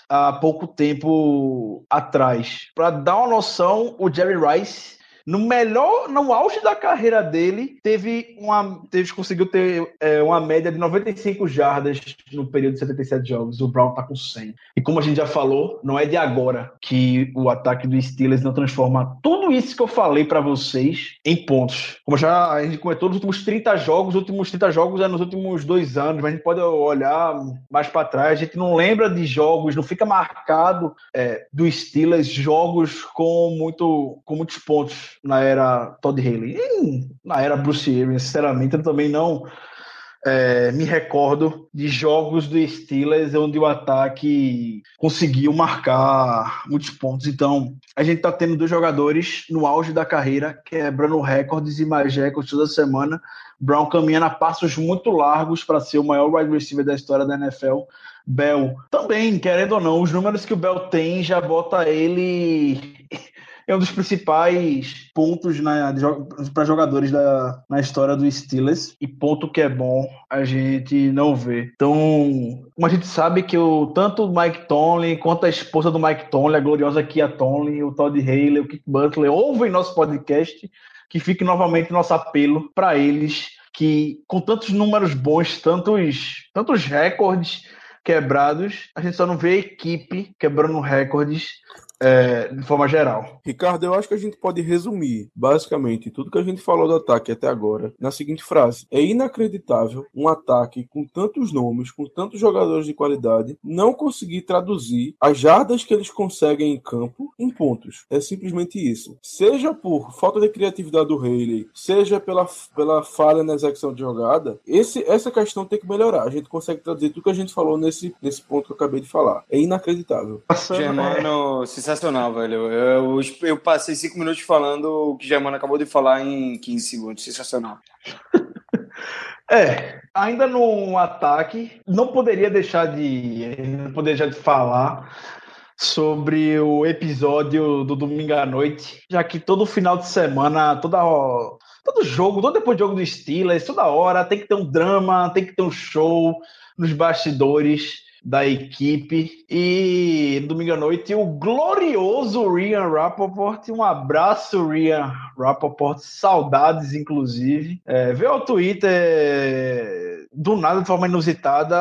há pouco tempo atrás. Para dar uma noção, o Jerry Rice no melhor, no auge da carreira dele, teve uma, teve, conseguiu ter é, uma média de 95 jardas no período de 77 jogos. O Brown tá com 100. E como a gente já falou, não é de agora que o ataque do Steelers não transforma tudo isso que eu falei para vocês em pontos. Como já a gente comentou, nos últimos 30 jogos, os últimos 30 jogos é nos últimos dois anos, mas a gente pode olhar mais para trás, a gente não lembra de jogos, não fica marcado é, do Steelers jogos com, muito, com muitos pontos na era Todd Haley. E na era Bruce Arians, sinceramente, eu também não é, me recordo de jogos do Steelers onde o ataque conseguiu marcar muitos pontos. Então, a gente está tendo dois jogadores no auge da carreira, quebrando recordes e mais recordes toda semana. Brown caminhando a passos muito largos para ser o maior wide receiver da história da NFL. Bell também, querendo ou não, os números que o Bell tem já bota ele é um dos principais pontos para jogadores da, na história do Steelers e ponto que é bom a gente não ver. Então, como a gente sabe que o, tanto o Mike Tomlin quanto a esposa do Mike Tomlin, a gloriosa Kia Tomlin, o Todd Haley, o Kick Butler, ouvem nosso podcast que fique novamente nosso apelo para eles que com tantos números bons, tantos, tantos recordes quebrados, a gente só não vê a equipe quebrando recordes é, de forma geral. Ricardo, eu acho que a gente pode resumir, basicamente, tudo que a gente falou do ataque até agora, na seguinte frase: É inacreditável um ataque com tantos nomes, com tantos jogadores de qualidade, não conseguir traduzir as jardas que eles conseguem em campo em pontos. É simplesmente isso. Seja por falta de criatividade do Haley, seja pela, pela falha na execução de jogada, esse, essa questão tem que melhorar. A gente consegue traduzir tudo que a gente falou nesse, nesse ponto que eu acabei de falar. É inacreditável. Germano, sensacional, velho. Eu, eu passei cinco minutos falando o que Germano acabou de falar em 15 segundos. Sensacional. É, ainda no ataque, não poderia deixar de, não poderia deixar de falar sobre o episódio do domingo à noite, já que todo final de semana, toda todo jogo, todo depois do jogo do Steelers, toda hora tem que ter um drama, tem que ter um show nos bastidores da equipe. E domingo à noite, o glorioso Rian Rappaport. Um abraço, Rian Rappaport. Saudades, inclusive. É, veio ao Twitter, do nada, de forma inusitada,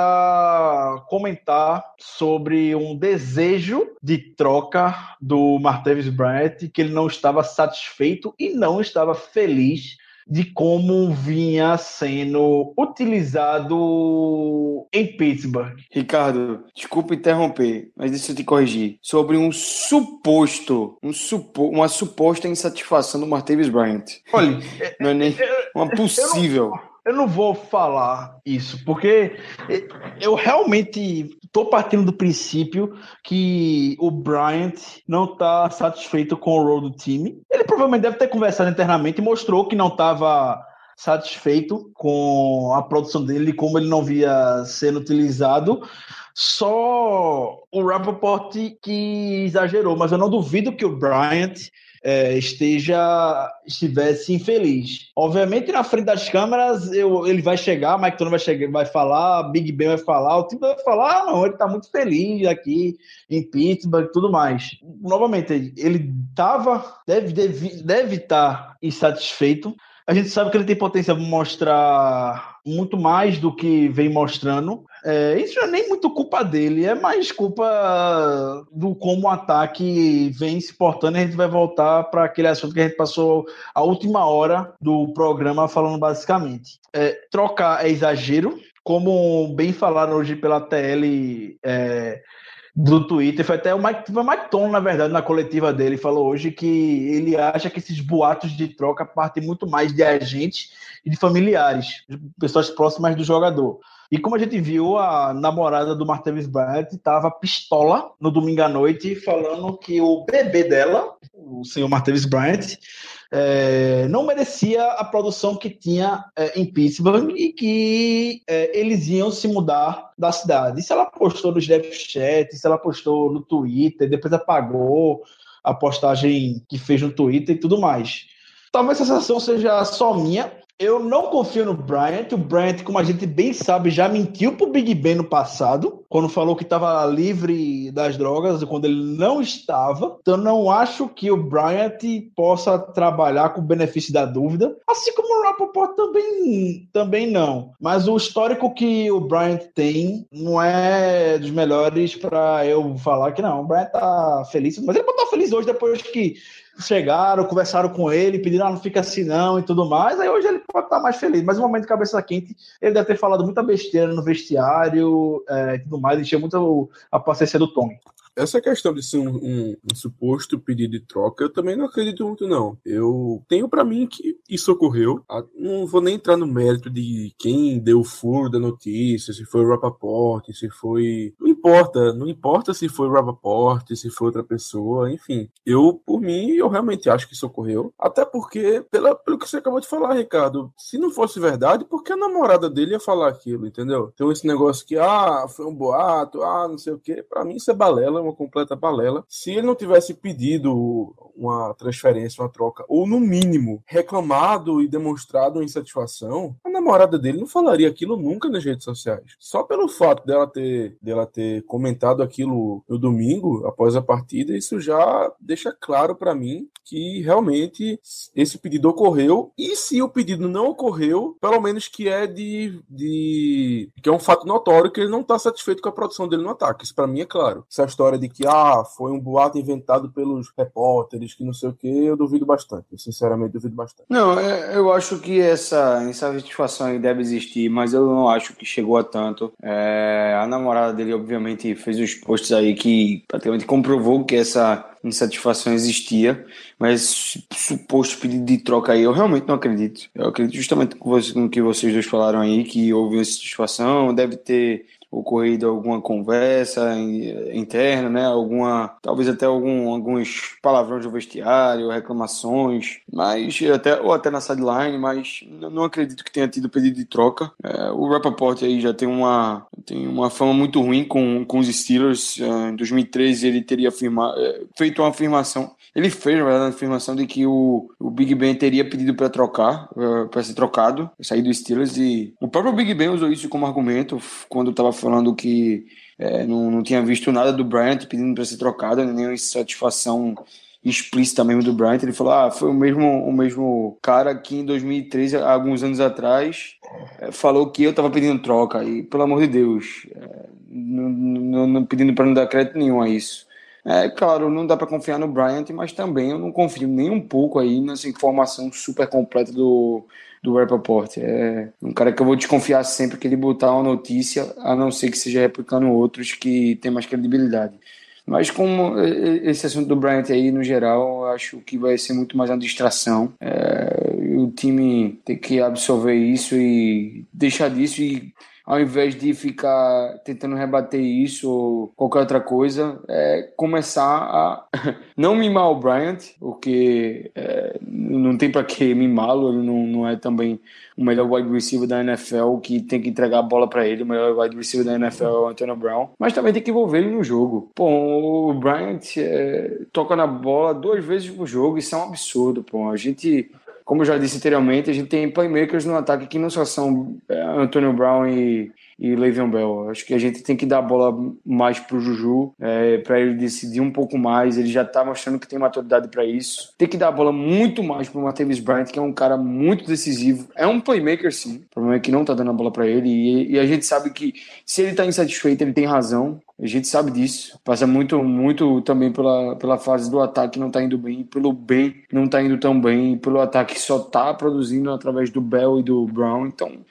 comentar sobre um desejo de troca do Martavis Bryant, que ele não estava satisfeito e não estava feliz de como vinha sendo utilizado em Pittsburgh. Ricardo, desculpa interromper, mas deixa eu te corrigir. Sobre um suposto, um supo, uma suposta insatisfação do Martavis Bryant. Olha, não é nem uma possível. Eu não vou falar isso, porque eu realmente estou partindo do princípio que o Bryant não está satisfeito com o rol do time. Ele provavelmente deve ter conversado internamente e mostrou que não estava satisfeito com a produção dele e como ele não via sendo utilizado. Só o Rappaport que exagerou, mas eu não duvido que o Bryant é, esteja estivesse infeliz. Obviamente, na frente das câmeras, eu, ele vai chegar, Mike Tony vai chegar, vai falar, Big Ben vai falar, o time vai falar, ah, não, ele está muito feliz aqui em Pittsburgh e tudo mais. Novamente, ele estava, deve estar deve, deve tá insatisfeito. A gente sabe que ele tem potência para mostrar muito mais do que vem mostrando. É, isso não é nem muito culpa dele, é mais culpa do como o ataque vem se portando. A gente vai voltar para aquele assunto que a gente passou a última hora do programa falando basicamente. É, trocar é exagero, como bem falaram hoje pela TL. É, do Twitter, foi até o Mike, foi o Mike Tom, na verdade, na coletiva dele, falou hoje que ele acha que esses boatos de troca partem muito mais de agentes e de familiares, de pessoas próximas do jogador. E como a gente viu, a namorada do Martavis Bryant estava pistola no domingo à noite, falando que o bebê dela, o senhor Martavis Bryant, é, não merecia a produção que tinha é, em Pittsburgh e que é, eles iam se mudar da cidade. Isso ela postou no Snapchat, isso ela postou no Twitter, depois apagou a postagem que fez no Twitter e tudo mais. Talvez essa sensação seja só minha, eu não confio no Bryant. O Bryant, como a gente bem sabe, já mentiu pro Big Ben no passado, quando falou que estava livre das drogas, quando ele não estava. Então, não acho que o Bryant possa trabalhar com o benefício da dúvida. Assim como o Rappaport também, também não. Mas o histórico que o Bryant tem não é dos melhores para eu falar que não. O Bryant tá feliz. Mas ele pode estar feliz hoje depois que chegaram, conversaram com ele, pediram, ah, não fica assim não e tudo mais. Aí hoje ele pode estar mais feliz, mas no momento de cabeça quente, ele deve ter falado muita besteira no vestiário é, e tudo mais, encheu muito a paciência do Tony. Essa questão de ser um, um, um, suposto pedido de troca, eu também não acredito muito, não. Eu tenho para mim que isso ocorreu. Ah, não vou nem entrar no mérito de quem deu o furo da notícia, se foi o Rappaport, se foi. Importa, não importa se foi Rappaport, se foi outra pessoa, enfim. Eu, por mim, eu realmente acho que isso ocorreu. Até porque, pela, pelo que você acabou de falar, Ricardo, se não fosse verdade, por que a namorada dele ia falar aquilo, entendeu? Então, esse negócio que, ah, foi um boato, ah, não sei o quê, pra mim isso é balela uma completa balela. Se ele não tivesse pedido uma transferência, uma troca, ou no mínimo reclamado e demonstrado uma insatisfação, a namorada dele não falaria aquilo nunca nas redes sociais. Só pelo fato dela ter, dela ter comentado aquilo no domingo, após a partida, isso já deixa claro para mim que realmente esse pedido ocorreu. E se o pedido não ocorreu, pelo menos que é de. de que é um fato notório que ele não está satisfeito com a produção dele no ataque. Isso para mim é claro. Essa história de que ah, foi um boato inventado pelos repórteres, que não sei o que, eu duvido bastante. Sinceramente, duvido bastante. Não, é, eu acho que essa insatisfação deve existir, mas eu não acho que chegou a tanto. É, a namorada dele, obviamente, fez os posts aí que praticamente comprovou que essa insatisfação existia, mas suposto pedido de troca aí, eu realmente não acredito. Eu acredito justamente com, o que vocês dois falaram aí, que houve essa situação, deve ter ocorrido alguma conversa interna, né? Alguma, talvez até algum, alguns palavrões do vestiário, reclamações, mas até ou até na sideline, mas não acredito que tenha tido pedido de troca. É, o Rappaport aí já tem uma tem uma fama muito ruim com, com os Steelers. Em 2013 ele teria afirma, é, feito uma afirmação ele fez, a afirmação de que o, o Big Ben teria pedido para trocar, uh, para ser trocado, sair do Steelers. E o próprio Big Ben usou isso como argumento quando estava falando que é, não, não tinha visto nada do Bryant pedindo para ser trocado, nenhuma insatisfação explícita mesmo do Bryant. Ele falou: ah, foi o mesmo, o mesmo cara que em 2013, alguns anos atrás, é, falou que eu estava pedindo troca. E, pelo amor de Deus, não, não, não pedindo para não dar crédito nenhum a isso. É claro, não dá para confiar no Bryant, mas também eu não confio nem um pouco aí nessa informação super completa do, do Rappaport. É um cara que eu vou desconfiar sempre que ele botar uma notícia, a não ser que seja replicando outros que tem mais credibilidade. Mas como esse assunto do Bryant aí, no geral, eu acho que vai ser muito mais uma distração. É, o time tem que absorver isso e deixar disso e ao invés de ficar tentando rebater isso ou qualquer outra coisa, é começar a não mimar o Bryant, porque é, não tem para que mimá-lo, ele não, não é também o melhor wide receiver da NFL que tem que entregar a bola para ele, o melhor wide receiver da NFL é o Antonio Brown, mas também tem que envolver ele no jogo. Pô, o Bryant é, toca na bola duas vezes por jogo, isso é um absurdo, pô. A gente como eu já disse anteriormente, a gente tem playmakers no ataque que não só são é, Antonio Brown e, e Le'Veon Bell. Acho que a gente tem que dar a bola mais pro Juju, é, para ele decidir um pouco mais. Ele já tá mostrando que tem maturidade para isso. Tem que dar a bola muito mais pro Martavis Bryant, que é um cara muito decisivo. É um playmaker, sim. O problema é que não tá dando a bola para ele. E, e, a gente sabe que se ele tá insatisfeito, ele tem razão. A gente sabe disso. Passa muito, muito também pela, pela fase do ataque que não tá indo bem, pelo bem não tá indo tão bem, pelo ataque que só tá produzindo através do Bell e do Brown. Então,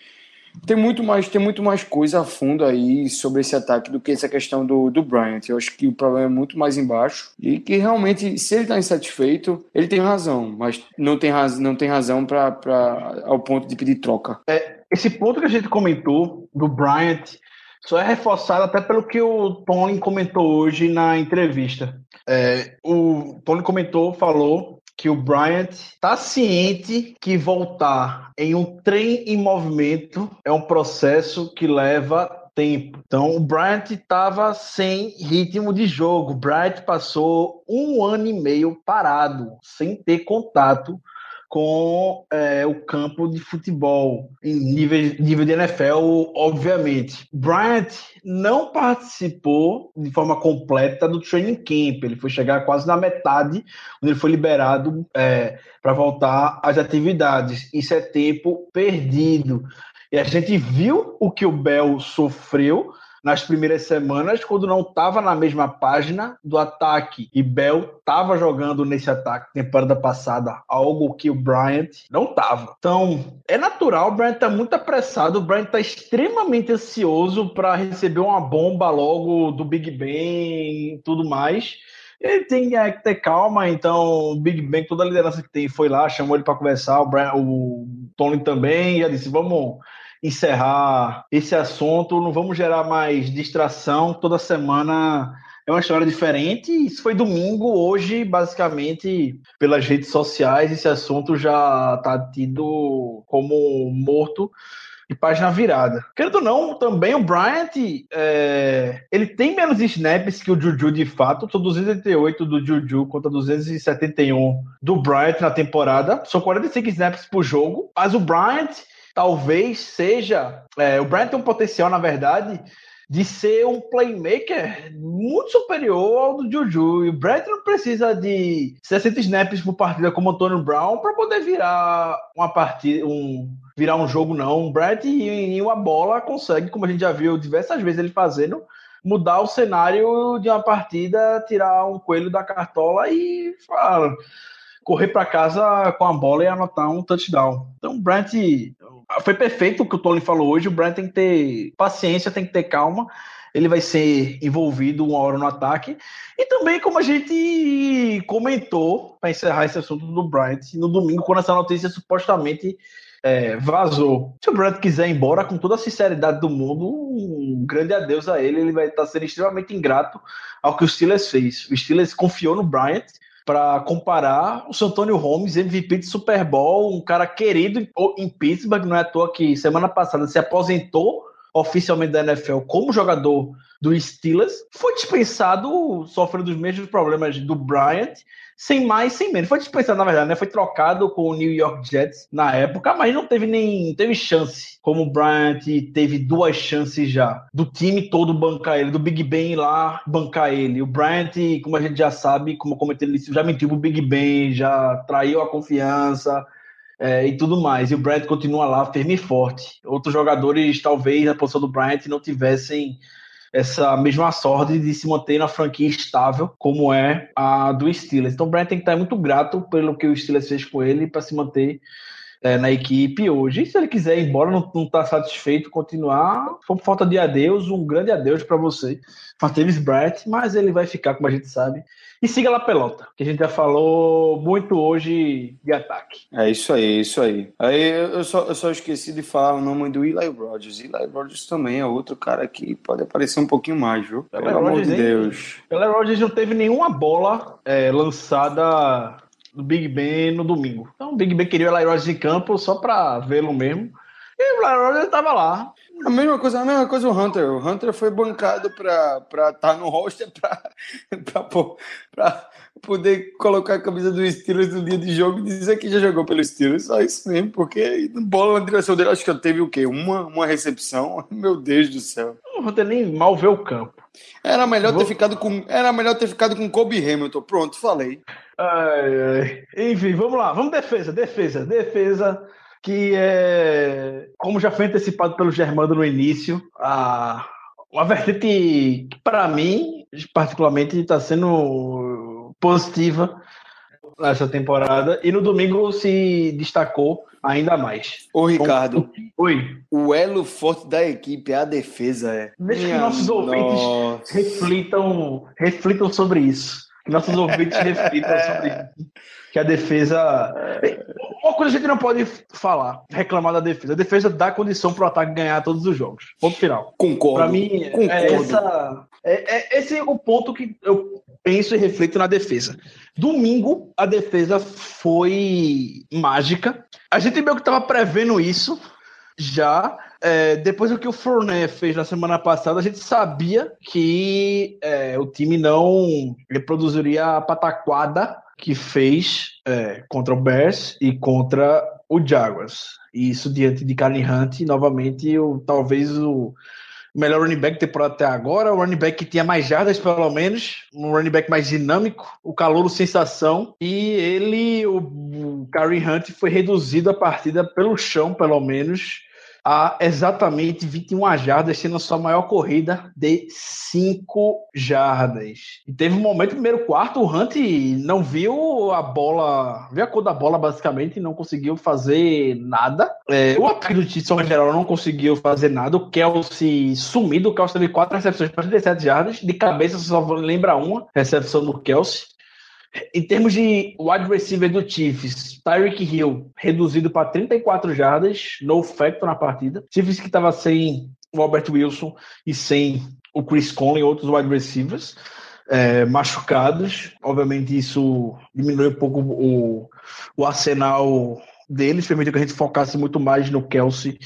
tem muito mais tem muito mais coisa a fundo aí sobre esse ataque do que essa questão do, do Bryant. Eu acho que o problema é muito mais embaixo e que realmente, se ele está insatisfeito, ele tem razão, mas não tem, raz, não tem razão para ao ponto de pedir troca. É, esse ponto que a gente comentou do Bryant só é reforçado até pelo que o Tony comentou hoje na entrevista. É, o Tony comentou, falou que o Bryant está ciente que voltar em um trem em movimento é um processo que leva tempo. Então, o Bryant estava sem ritmo de jogo. O Bryant passou um ano e meio parado, sem ter contato com é, o campo de futebol em nível, nível de NFL, obviamente. Bryant não participou de forma completa do training camp. Ele foi chegar quase na metade, quando ele foi liberado é, para voltar às atividades. Isso é tempo perdido. E a gente viu o que o Bell sofreu nas primeiras semanas, quando não estava na mesma página do ataque. E Bell estava jogando nesse ataque temporada passada, algo que o Bryant não estava. Então, é natural, o Bryant está muito apressado, o Bryant está extremamente ansioso para receber uma bomba logo do Big Ben e tudo mais. Ele tem que ter calma, então o Big Ben, toda a liderança que tem, foi lá, chamou ele para conversar, o, Brian, o Tony também, já disse, vamos encerrar esse assunto, não vamos gerar mais distração. Toda semana é uma história diferente. Isso foi domingo, hoje, basicamente, pelas redes sociais, esse assunto já está tido como morto de página virada. Querendo ou não, também o Bryant, é, ele tem menos snaps que o Juju de fato. São 288 do Juju contra 271 do Bryant na temporada. São 45 snaps por jogo. Mas o Bryant talvez seja. É, o Bryant tem um potencial, na verdade, de ser um playmaker muito superior ao do Juju. E o Brett não precisa de 60 snaps por partida como o Antônio Brown para poder virar uma partida, um, virar um jogo, não. O Brett em uma bola consegue, como a gente já viu diversas vezes ele fazendo, mudar o cenário de uma partida, tirar um coelho da cartola e fala, correr para casa com a bola e anotar um touchdown. Então, o Brent foi perfeito o que o Tony falou hoje. O Brent tem que ter paciência, tem que ter calma. Ele vai ser envolvido uma hora no ataque. E também, como a gente comentou, para encerrar esse assunto do Bryant, no domingo, quando essa notícia supostamente é, vazou. Se o Bryant quiser ir embora, com toda a sinceridade do mundo, um grande adeus a ele. Ele vai estar sendo extremamente ingrato ao que o Steelers fez. O Steelers confiou no Bryant para comparar o Antônio Holmes, MVP de Super Bowl, um cara querido em Pittsburgh, não é à toa que semana passada se aposentou oficialmente da NFL como jogador do Steelers, foi dispensado, sofrendo os mesmos problemas do Bryant, sem mais, sem menos. Foi dispensado, na verdade, né? Foi trocado com o New York Jets na época, mas não teve nem teve chance. Como o Bryant teve duas chances já. Do time todo bancar ele, do Big Ben lá bancar ele. O Bryant, como a gente já sabe, como eu comentei já mentiu pro Big Ben, já traiu a confiança. É, e tudo mais. E o Bryant continua lá firme e forte. Outros jogadores, talvez, na posição do Bryant, não tivessem essa mesma sorte de se manter na franquia estável, como é a do Steelers. Então o Brent tem que estar muito grato pelo que o Steelers fez com ele para se manter é, na equipe hoje. E se ele quiser ir embora, não está satisfeito, continuar, por falta de adeus, um grande adeus para você, Martinez Brett, mas ele vai ficar, como a gente sabe. E siga lá pelota, que a gente já falou muito hoje de ataque. É isso aí, é isso aí. Aí eu só, eu só esqueci de falar o nome do Eli Rogers. Eli Rogers também é outro cara que pode aparecer um pouquinho mais, viu? Pelo Eli amor Rogers, de? Deus. Eli Rogers não teve nenhuma bola é, lançada do Big Ben no domingo. Então o Big Ben queria o Eli Rogers em campo só para vê-lo mesmo. E o Eli Rogers estava lá. A mesma coisa, a mesma coisa o Hunter. O Hunter foi bancado para estar tá no roster para poder colocar a camisa do Steelers no dia de jogo e dizer que já jogou pelo Steelers. Só isso mesmo, porque bola na direção dele, acho que teve o quê? Uma, uma recepção? Meu Deus do céu. O Hunter nem mal vê o campo. Era melhor Vou- ter ficado com era melhor ter ficado com Kobe Hamilton. Pronto, falei. Ai, ai. Enfim, vamos lá. Vamos defesa, defesa, defesa. Que é, como já foi antecipado pelo Germando no início, a, uma vertente que, para mim, particularmente, está sendo positiva nessa temporada. E no domingo se destacou ainda mais. Ô Ricardo, Oi. o elo forte da equipe é a defesa, é. Deixa que Minha nossos ouvintes nossa. reflitam, reflitam sobre isso. Que nossos ouvintes reflitam sobre isso. Que a defesa. Uma coisa a gente não pode falar, reclamar da defesa. A defesa dá condição para o ataque ganhar todos os jogos. Ponto final. Concordo. Para mim, é, concordo. essa, é, é- esse é o ponto que eu penso e reflito na defesa. Domingo, a defesa foi mágica. A gente meio que estava prevendo isso já. É, depois do que o Fournette fez na semana passada, a gente sabia que é, o time não reproduziria a pataquada que fez é, contra o Bears e contra o Jaguars. E isso diante de Karen Hunt, novamente, o, talvez o melhor running back da temporada até agora, o running back que tinha mais jardas, pelo menos, um running back mais dinâmico, o calor sensação, e ele, o, o Karen Hunt, foi reduzido a partida pelo chão, pelo menos, a exatamente 21 jardas, sendo a sua maior corrida de 5 jardas. E teve um momento no primeiro quarto, o Hunt não viu a bola, viu a cor da bola basicamente, não conseguiu fazer nada. É, o ataque do Chiefs, em geral, não conseguiu fazer nada. O Kelsey sumido, o Kelsey teve 4 recepções para 37 jardas. De cabeça, só lembra uma recepção do Kelsey. Em termos de wide receiver do Chiefs, Tyreek Hill reduzido para 34 jardas, no factor na partida. Chiefs que estava sem o Albert Wilson e sem o Chris Conley outros wide receivers é, machucados. Obviamente isso diminuiu um pouco o, o arsenal deles, permitiu que a gente focasse muito mais no Kelsey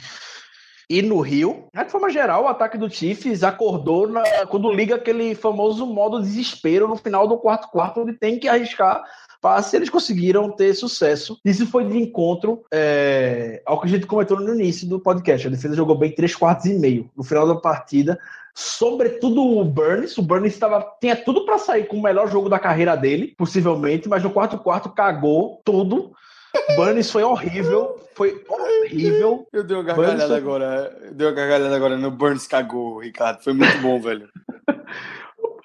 e no Rio. De forma geral, o ataque do Chiefs acordou na, quando liga aquele famoso modo desespero no final do quarto quarto, onde tem que arriscar passe, eles conseguiram ter sucesso. Isso foi de encontro é, ao que a gente comentou no início do podcast. A defesa jogou bem três quartos e meio. No final da partida, sobretudo o Burns. O Burns estava, tinha tudo para sair com o melhor jogo da carreira dele, possivelmente, mas no quarto quarto cagou tudo. Burns foi horrível, foi horrível. Eu dei uma gargalhada agora. Eu dei uma gargalhada agora no Burns cagou, Ricardo. Foi muito bom, velho.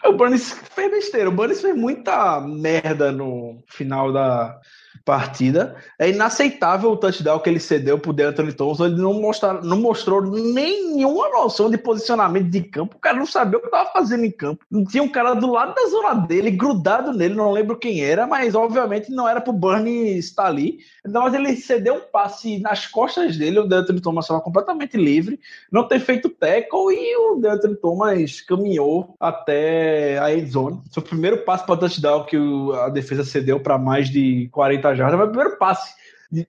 O Burns fez besteira. O Burns fez muita merda no final da partida. É inaceitável o touchdown que ele cedeu pro DeAnthony Thompson. Ele não, mostra, não mostrou nenhuma noção de posicionamento de campo. O cara não sabia o que estava fazendo em campo. Não tinha um cara do lado da zona dele, grudado nele, não lembro quem era, mas obviamente não era pro Burns estar ali. Então, mas ele cedeu um passe nas costas dele. O DeAnthony Thomas estava completamente livre, não ter feito tackle e o DeAnthony Thomas caminhou até a end zone. Foi o primeiro passe para touchdown que a defesa cedeu para mais de 40 jardas. Foi o primeiro passe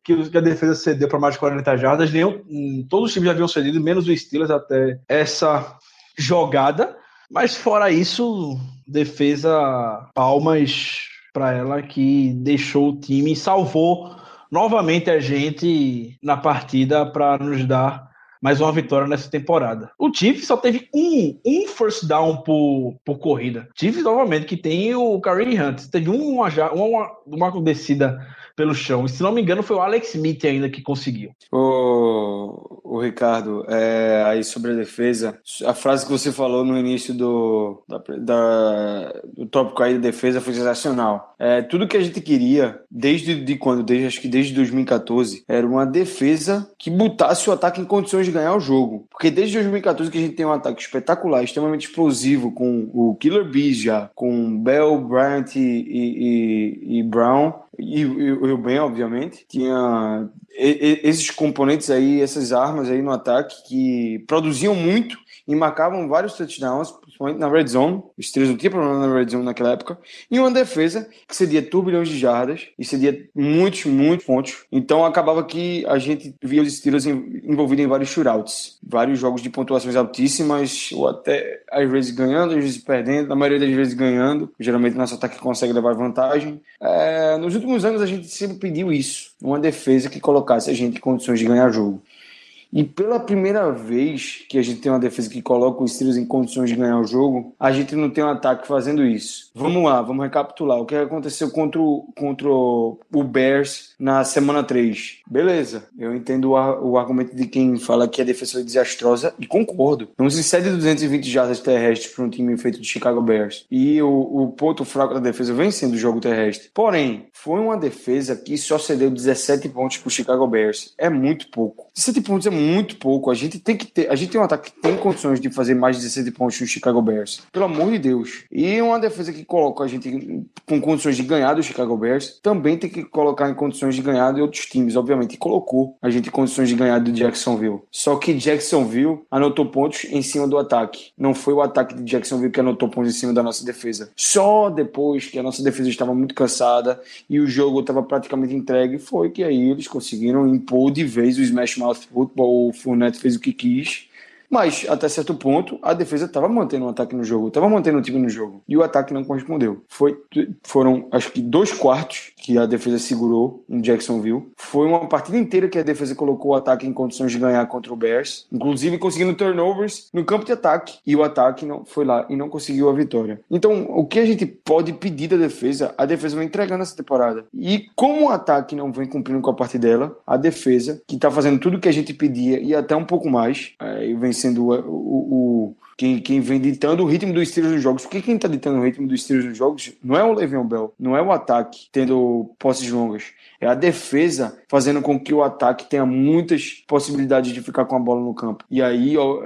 que a defesa cedeu para mais de 40 jardas. Nenhum, hum, todos os times já haviam cedido, menos o Steelers até essa jogada. Mas fora isso, defesa palmas para ela que deixou o time e salvou novamente a gente na partida para nos dar mais uma vitória nessa temporada. O Chiefs só teve um, um first down por, por corrida. Chiefs, novamente, que tem o Kareem Hunt. Teve uma, uma, uma descida pelo chão. E, se não me engano, foi o Alex Smith ainda que conseguiu. Ô, ô Ricardo, é, aí sobre a defesa, a frase que você falou no início do, da, da- do tópico aí da defesa foi sensacional. É, tudo que a gente queria, desde de quando? Desde, acho que desde 2014, era uma defesa que botasse o ataque em condições de ganhar o jogo. Porque desde 2014 que a gente tem um ataque espetacular, extremamente explosivo, com o Killer Bees já, com Bell, Bryant e, e- e Brown, e, e o Ben, obviamente, tinha e- e- esses componentes aí, essas armas aí no ataque que produziam muito e marcavam vários touchdowns, na red zone. Os Steelers não tinham problema na red zone naquela época. E uma defesa que cedia turbilhões de jardas e cedia muitos, muitos pontos. Então acabava que a gente via os Steelers envolvidos em vários shootouts, vários jogos de pontuações altíssimas, ou até às vezes ganhando, às vezes perdendo, na maioria das vezes ganhando. Geralmente nosso ataque consegue levar vantagem. É, nos últimos anos a gente sempre pediu isso, uma defesa que colocasse a gente em condições de ganhar jogo. E pela primeira vez que a gente tem uma defesa que coloca os Steelers em condições de ganhar o jogo, a gente não tem um ataque fazendo isso. Vamos lá, vamos recapitular. O que aconteceu contra o, contra o Bears na semana 3? Beleza, eu entendo o, o argumento de quem fala que a defesa foi desastrosa e concordo. Não se cede 220 jardas terrestres para um time feito de Chicago Bears. E o, o ponto fraco da defesa vem sendo o jogo terrestre. Porém, foi uma defesa que só cedeu 17 pontos para o Chicago Bears. É muito pouco. 17 pontos é muito pouco. A gente tem que ter, a gente tem um ataque que tem condições de fazer mais de 17 pontos no Chicago Bears. Pelo amor de Deus. E uma defesa que coloca a gente com condições de ganhar do Chicago Bears também tem que colocar em condições de ganhar de outros times, obviamente. E colocou a gente em condições de ganhar do Jacksonville. Só que Jacksonville anotou pontos em cima do ataque. Não foi o ataque de Jacksonville que anotou pontos em cima da nossa defesa. Só depois que a nossa defesa estava muito cansada e o jogo estava praticamente entregue, foi que aí eles conseguiram impor de vez o Smash Mouth Football. O Fournette fez o que quis. Mas, até certo ponto, a defesa estava mantendo o ataque no jogo, estava mantendo o time no jogo. E o ataque não correspondeu. Foi, foram, acho que, dois quartos que a defesa segurou em Jacksonville. Foi uma partida inteira que a defesa colocou o ataque em condições de ganhar contra o Bears, inclusive conseguindo turnovers no campo de ataque. E o ataque não foi lá e não conseguiu a vitória. Então, o que a gente pode pedir da defesa, a defesa vem entregando essa temporada. E como o ataque não vem cumprindo com a parte dela, a defesa, que está fazendo tudo o que a gente pedia e até um pouco mais, aí vem sendo o, o- o- quem, quem vem ditando o ritmo dos Steelers nos jogos. Porque quem está ditando o ritmo dos Steelers nos jogos não é o Le'Veon Bell, não é o ataque tendo posses longas. É a defesa fazendo com que o ataque tenha muitas possibilidades de ficar com a bola no campo. E aí, ó,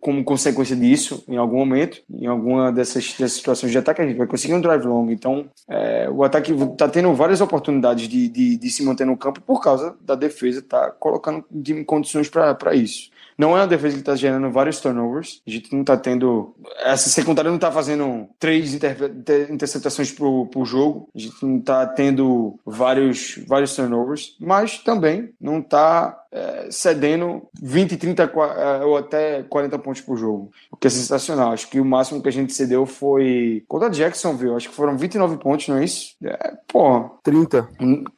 como consequência disso, em algum momento, em alguma dessas, dessas situações de ataque, a gente vai conseguir um drive long. Então, é, o ataque está tendo várias oportunidades de, de, de se manter no campo por causa da defesa estar colocando em condições para isso. Não é uma defesa que está gerando vários turnovers. A gente não está tendo. Essa secundária não está fazendo três inter- inter- interceptações por, por jogo. A gente não está tendo vários, vários turnovers. Mas também não está é, cedendo 20, 30 é, ou até 40 pontos por jogo, o que é sensacional. Acho que o máximo que a gente cedeu foi contra Jacksonville, acho que foram 29 pontos, não é isso? É, pô, 30.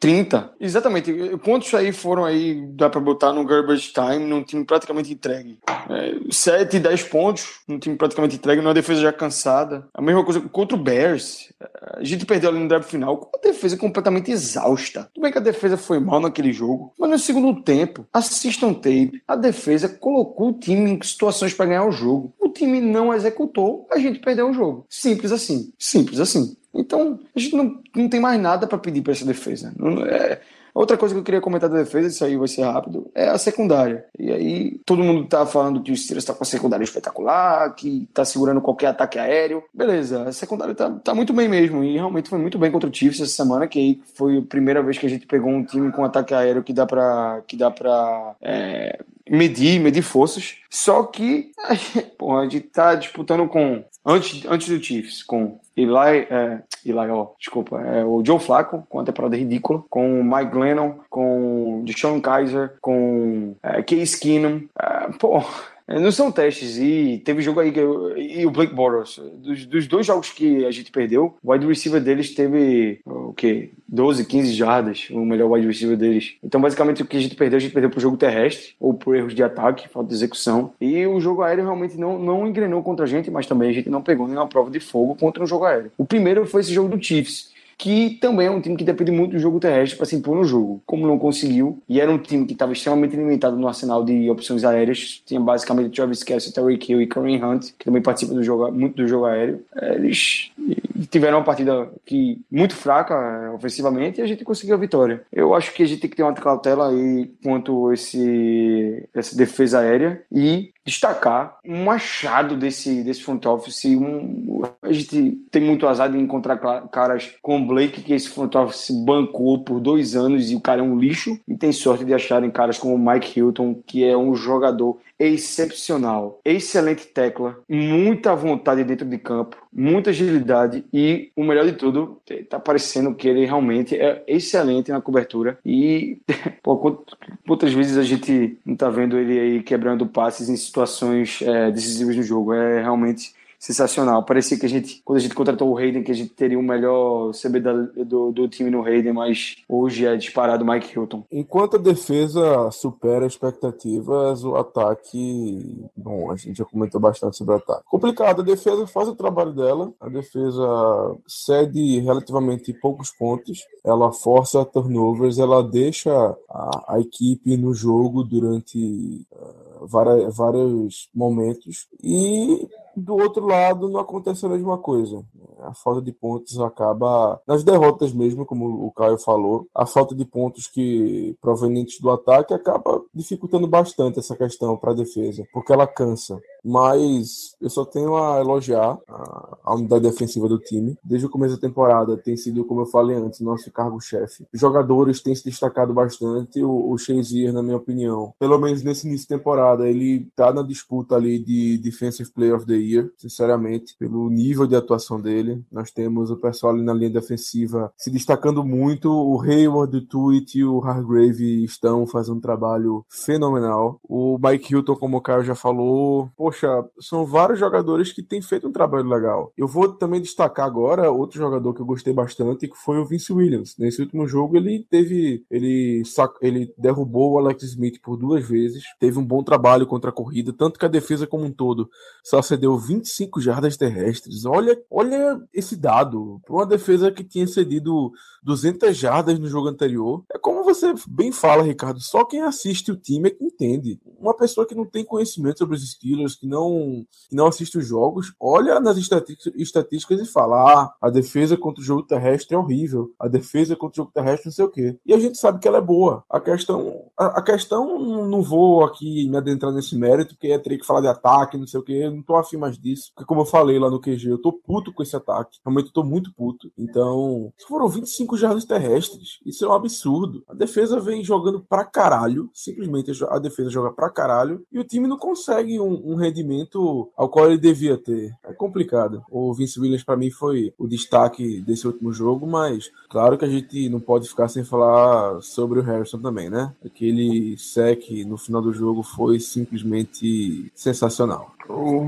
30. Exatamente. Quantos aí foram aí, dá pra botar no garbage time, num time praticamente entregue? É, 7, 10 pontos, num time praticamente entregue, numa defesa já cansada. A mesma coisa contra o Bears. A gente perdeu ali no draft final com a defesa completamente exausta. Tudo bem que a defesa foi mal naquele jogo, mas no segundo tempo, assistam tape, a defesa colocou o time em situações para ganhar o jogo. O time não executou, a gente perdeu o jogo. Simples assim. Simples assim. Então, a gente não, não tem mais nada para pedir para essa defesa. Não, é, Outra coisa que eu queria comentar da defesa, isso aí vai ser rápido, é a secundária. E aí todo mundo tá falando que o Steelers tá com a secundária espetacular, que tá segurando qualquer ataque aéreo. Beleza, a secundária tá, tá muito bem mesmo. E realmente foi muito bem contra o Chiefs essa semana, que aí foi a primeira vez que a gente pegou um time com ataque aéreo que dá pra, que dá pra é, medir, medir forças. Só que porra, a gente tá disputando com. Antes, antes do Chiefs, com Eli, é, Eli, ó, desculpa, é, o Joe Flacco, com a temporada ridícula, com o Mike Glennon, com o Deshaun Kaiser, com é, Case Keenum. É, pô, não são testes. E teve jogo aí que eu, e o Blake Bortles. Dos, dos, dois jogos que a gente perdeu, o wide receiver deles teve o quê? 12, 15 jardas, o melhor wide receiver deles. Então, basicamente, o que a gente perdeu, a gente perdeu pro jogo terrestre, ou por erros de ataque, falta de execução. E o jogo aéreo realmente não, não engrenou contra a gente, mas também a gente não pegou nenhuma prova de fogo contra um jogo aéreo. O primeiro foi esse jogo do Chiefs que também é um time que depende muito do jogo terrestre para se impor no jogo. Como não conseguiu, e era um time que estava extremamente limitado no arsenal de opções aéreas, tinha basicamente Travis Kelsey, Terry Hill e Kareem Hunt, que também participam do jogo, muito do jogo aéreo. Eles tiveram uma partida que muito fraca é, ofensivamente e a gente conseguiu a vitória. Eu acho que a gente tem que ter uma cautela aí quanto esse essa defesa aérea e destacar um achado desse, desse front office. Um, a gente tem muito azar de encontrar caras como Blake, que esse front office bancou por dois anos e o cara é um lixo, e tem sorte de acharem caras como Mike Hilton, que é um jogador excepcional, excelente tecla, muita vontade dentro de campo, muita agilidade e o melhor de tudo, tá parecendo que ele realmente é excelente na cobertura e pô, quantas vezes a gente não tá vendo ele aí quebrando passes em situações é, decisivas no jogo, é realmente sensacional. Parecia que a gente, quando a gente contratou o Hayden, que a gente teria o melhor CB da, do, do time no Hayden, mas hoje é disparado o Mike Hilton. Enquanto a defesa supera expectativas, o ataque. Bom, a gente já comentou bastante sobre o ataque. Complicado, a defesa faz o trabalho dela, a defesa cede relativamente poucos pontos, ela força turnovers, ela deixa a, a equipe no jogo durante. Uh, vários momentos e do outro lado, não acontece a mesma coisa. A falta de pontos acaba nas derrotas mesmo, como o Caio falou. A falta de pontos que provenientes do ataque acaba dificultando bastante essa questão para a defesa, porque ela cansa mas eu só tenho a elogiar a, a, unidade defensiva do time. Desde o começo da temporada tem sido, como eu falei antes, nosso cargo-chefe. Jogadores têm se destacado bastante. O, o Shazier, na minha opinião, pelo menos nesse início de temporada, ele tá na disputa ali de Defensive Player of the Year, sinceramente, pelo nível de atuação dele. Nós temos o pessoal ali na linha defensiva se destacando muito. O Hayward, o Tweet e o Hargrave estão fazendo um trabalho fenomenal. O Mike Hilton, como o Caio já falou, poxa, são vários jogadores que têm feito um trabalho legal. Eu vou também destacar agora outro jogador que eu gostei bastante, que foi o Vince Williams. Nesse último jogo, ele teve. Ele, ele derrubou o Alex Smith por duas vezes, teve um bom trabalho contra a corrida, tanto que a defesa como um todo só cedeu 25 jardas terrestres. Olha, olha esse dado. Para uma defesa que tinha cedido 200 jardas no jogo anterior. É como você bem fala, Ricardo, só quem assiste o time é que entende. Uma pessoa que não tem conhecimento sobre os Steelers, que não, que não assiste os jogos, olha nas estatísticas e fala: ah, a defesa contra o jogo terrestre é horrível, a defesa contra o jogo terrestre não sei o quê. E a gente sabe que ela é boa. A questão, a, a questão, não vou aqui me adentrar nesse mérito, porque é teria que falar de ataque, não sei o quê, eu não tô afim mais disso. Porque, como eu falei lá no QG, eu tô puto com esse ataque. Realmente eu tô muito puto. Então, foram 25 jardas terrestres. Isso é um absurdo. A defesa vem jogando pra caralho. Simplesmente a defesa joga pra caralho e o time não consegue um, um rendimento ao qual ele devia ter. É complicado. O Vince Williams, para mim, foi o destaque desse último jogo, mas claro que a gente não pode ficar sem falar sobre o Harrison também, né? Aquele sec no final do jogo foi simplesmente sensacional.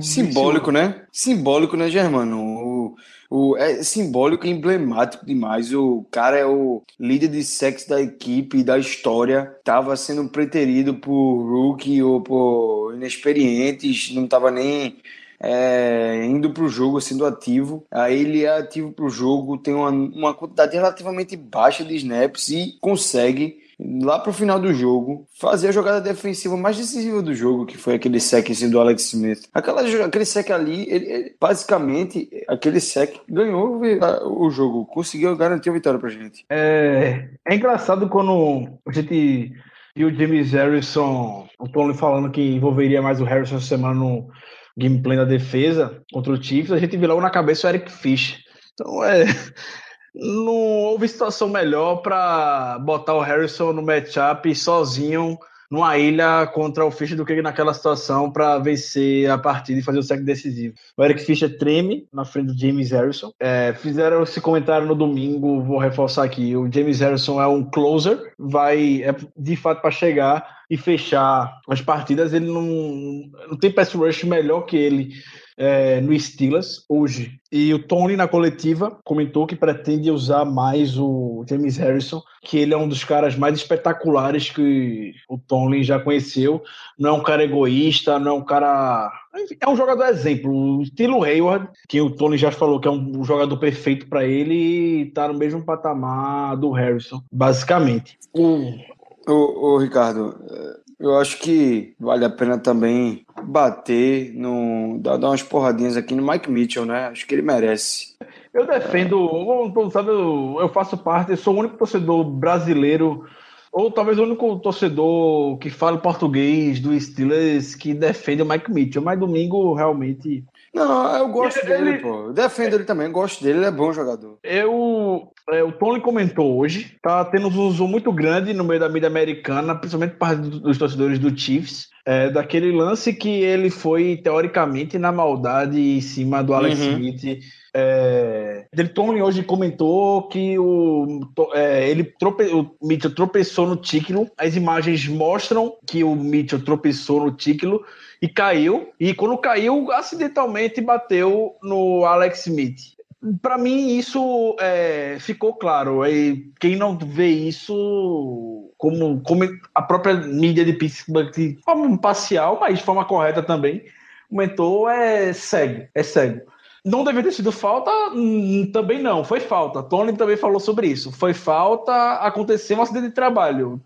Simbólico, né? Simbólico, né, Germano? O, o, é simbólico e emblemático demais. O cara é o líder de sexo da equipe da história. Tava sendo preterido por rookie ou por inexperientes, não tava nem é, indo para o jogo, sendo ativo. Aí ele é ativo para o jogo, tem uma, uma quantidade relativamente baixa de snaps e consegue lá pro final do jogo, fazer a jogada defensiva mais decisiva do jogo, que foi aquele sec assim, do Alex Smith. Aquela, aquele sec ali, ele, ele, basicamente, aquele sec ganhou o jogo, conseguiu garantir a vitória pra gente. É, é engraçado quando a gente viu o James Harrison, o Tony falando que envolveria mais o Harrison essa semana no gameplay da defesa contra o Chiefs, a gente viu logo na cabeça o Eric Fish. Então é não houve situação melhor para botar o Harrison no matchup sozinho numa ilha contra o Fischer do que naquela situação para vencer a partida e fazer o sec decisivo. O Eric Fischer treme na frente do James Harrison. É, fizeram esse comentário no domingo, vou reforçar aqui. O James Harrison é um closer, vai é, de fato para chegar e fechar as partidas. Ele não, não tem pass rush melhor que ele é, no Steelers hoje. E o Tony, na coletiva, comentou que pretende usar mais o James Harrison, que ele é um dos caras mais espetaculares que o Tony já conheceu. Não é um cara egoísta, não é um cara. É um jogador exemplo. O estilo Hayward, que o Tony já falou que é um jogador perfeito para ele, e tá no mesmo patamar do Harrison, basicamente. O, o, o Ricardo, eu acho que vale a pena também bater, no, dar, dar umas porradinhas aqui no Mike Mitchell, né? Acho que ele merece. Eu defendo, sabe, eu faço parte, sou o único torcedor brasileiro, ou talvez o único torcedor que fala português do Steelers que defende o Mike Mitchell, mas domingo realmente não, eu gosto ele, dele, pô. Defendo ele também, gosto dele, ele é bom jogador. Eu. É, o Tony comentou hoje, tá tendo um uso muito grande no meio da mídia americana, principalmente parte dos torcedores do Chiefs, é, daquele lance que ele foi, teoricamente, na maldade em cima do Alex uhum. Smith. É, ele, Tony hoje comentou que o, é, ele trope, o Mitchell tropeçou no tíquilo. As imagens mostram que o Mitchell tropeçou no tíquilo e caiu. E quando caiu, acidentalmente bateu no Alex Smith. Para mim, isso é, ficou claro. E quem não vê isso, como, como a própria mídia de Pittsburgh, de forma parcial, mas de forma correta também, comentou, é cego. É cego. Não deveria ter sido falta? Hum, também não, foi falta. Tony também falou sobre isso. Foi falta, aconteceu um acidente de trabalho.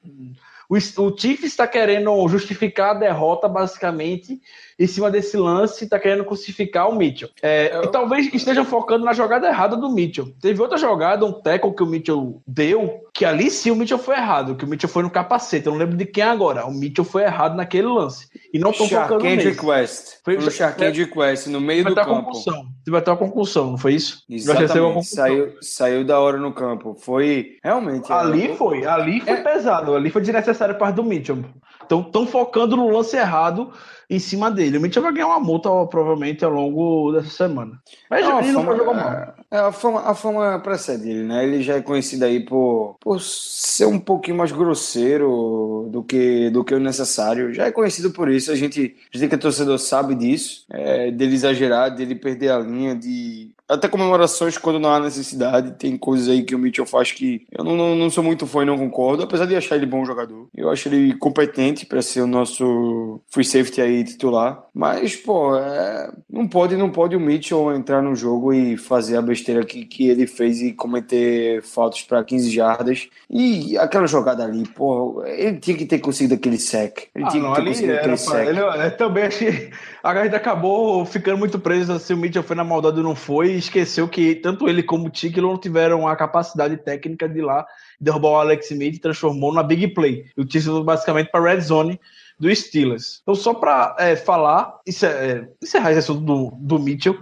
O, o está querendo justificar a derrota, basicamente, em cima desse lance, está querendo crucificar o Mitchell. É, Eu... E talvez estejam focando na jogada errada do Mitchell. Teve outra jogada, um tackle que o Mitchell deu, que ali sim o Mitchell foi errado, que o Mitchell foi no capacete. Eu não lembro de quem agora. O Mitchell foi errado naquele lance. E não estão focando nele. West. Foi o Sharkandrick West, no meio do campo. Concussão. Vai ter uma concussão, não foi isso? Exatamente. Saiu, saiu da hora no campo. Foi realmente. Ali é... foi. Ali foi é... pesado. Ali foi desnecessário parte do Mitchell. Então estão focando no lance errado em cima dele. O Mitchell vai ganhar uma multa provavelmente ao longo dessa semana. Mas não, ele não vai jogar mal. É, é, a, fama, a fama precede ele, né? Ele já é conhecido aí por, por ser um pouquinho mais grosseiro do que, do que o necessário. Já é conhecido por isso. A gente, a gente que é torcedor sabe disso. É, dele exagerar, dele perder a linha, de até comemorações quando não há necessidade. Tem coisas aí que o Mitchell faz que eu não, não, não sou muito fã e não concordo, apesar de achar ele bom jogador. Eu acho ele competente para ser o nosso free safety aí titular. Mas, pô, é... não pode não pode o Mitchell entrar no jogo e fazer a besteira que, que ele fez e cometer faltas para 15 jardas. E aquela jogada ali, pô, ele tinha que ter conseguido aquele sec. Ele ah, tinha não, que ter conseguido aquele sec. Ele, eu também achei. A gente acabou ficando muito preso se o Mitchell foi na maldade ou não foi esqueceu que tanto ele como o Tickle não tiveram a capacidade técnica de ir lá derrubar o Alex Smith e transformou na big play. E o título basicamente para red zone do Steelers. Então, só para é, falar, isso é, encerrar esse assunto do, do Mitchell.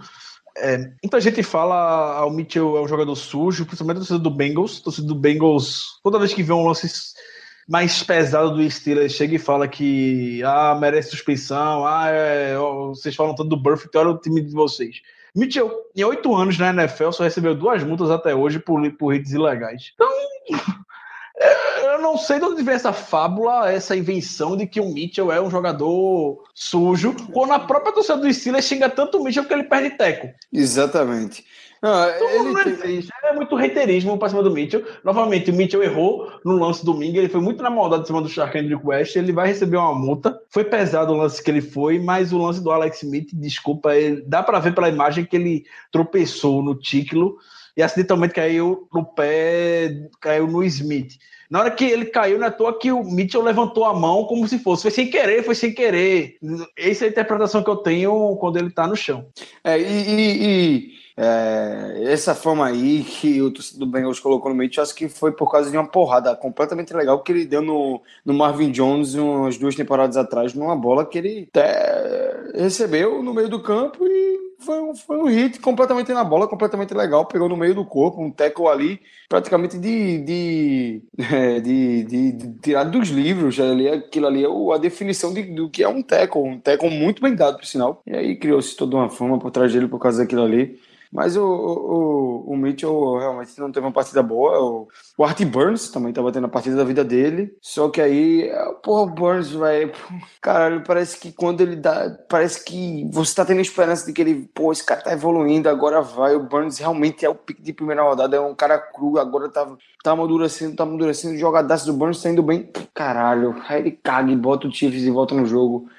É, muita gente fala ah, o Mitchell é um jogador sujo, principalmente a torcida do Bengals. A torcida do Bengals, toda vez que vê um lance mais pesado do Steelers chega e fala que ah, merece suspensão, ah, é, vocês falam tanto do Burfict, então olha o time de vocês. Mitchell, em oito anos na NFL, só recebeu duas multas até hoje por, por hits ilegais. Então, eu não sei de onde vem essa fábula, essa invenção de que o Mitchell é um jogador sujo, quando a própria torcida do Steelers xinga tanto o Mitchell que ele perde teco. Exatamente. Não, ele não tem- existe. É muito reiterismo pra cima do Mitchell. Novamente, o Mitchell errou no lance domingo. Ele foi muito na maldade em cima do Shark Hendrick West. Ele vai receber uma multa. Foi pesado o lance que ele foi, mas o lance do Alex Smith, desculpa, ele, dá pra ver pela imagem que ele tropeçou no tíquilo e acidentalmente caiu no pé, caiu no Smith. Na hora que ele caiu, não é à toa que o Mitchell levantou a mão como se fosse. Foi sem querer, foi sem querer. Essa é a interpretação que eu tenho quando ele tá no chão. É, e, e- e, é, essa forma aí que o torcedor do Bengals colocou no meio, acho que foi por causa de uma porrada completamente legal que ele deu no, no Marvin Jones umas duas temporadas atrás, numa bola que ele é, recebeu no meio do campo e foi um, foi um hit completamente na bola, completamente legal, pegou no meio do corpo, um tackle ali, praticamente de, de, é, de, de, de tirado dos livros, ali, aquilo ali é a definição de, do que é um tackle, um tackle muito bem dado, por sinal, e aí criou-se toda uma fama por trás dele por causa daquilo ali, mas o, o, o Mitchell realmente não teve uma partida boa. O, o Art Burns também tava tendo a partida da vida dele. Só que aí, porra, o Burns, velho. Caralho, parece que quando ele dá. Parece que você tá tendo esperança de que ele, pô, esse cara tá evoluindo, agora vai. O Burns realmente é o pique de primeira rodada, é um cara cru, agora tá, tá amadurecendo, tá amadurecendo. O jogadaço do Burns tá indo bem. Caralho, aí ele caga e bota o Chiefs e volta no jogo.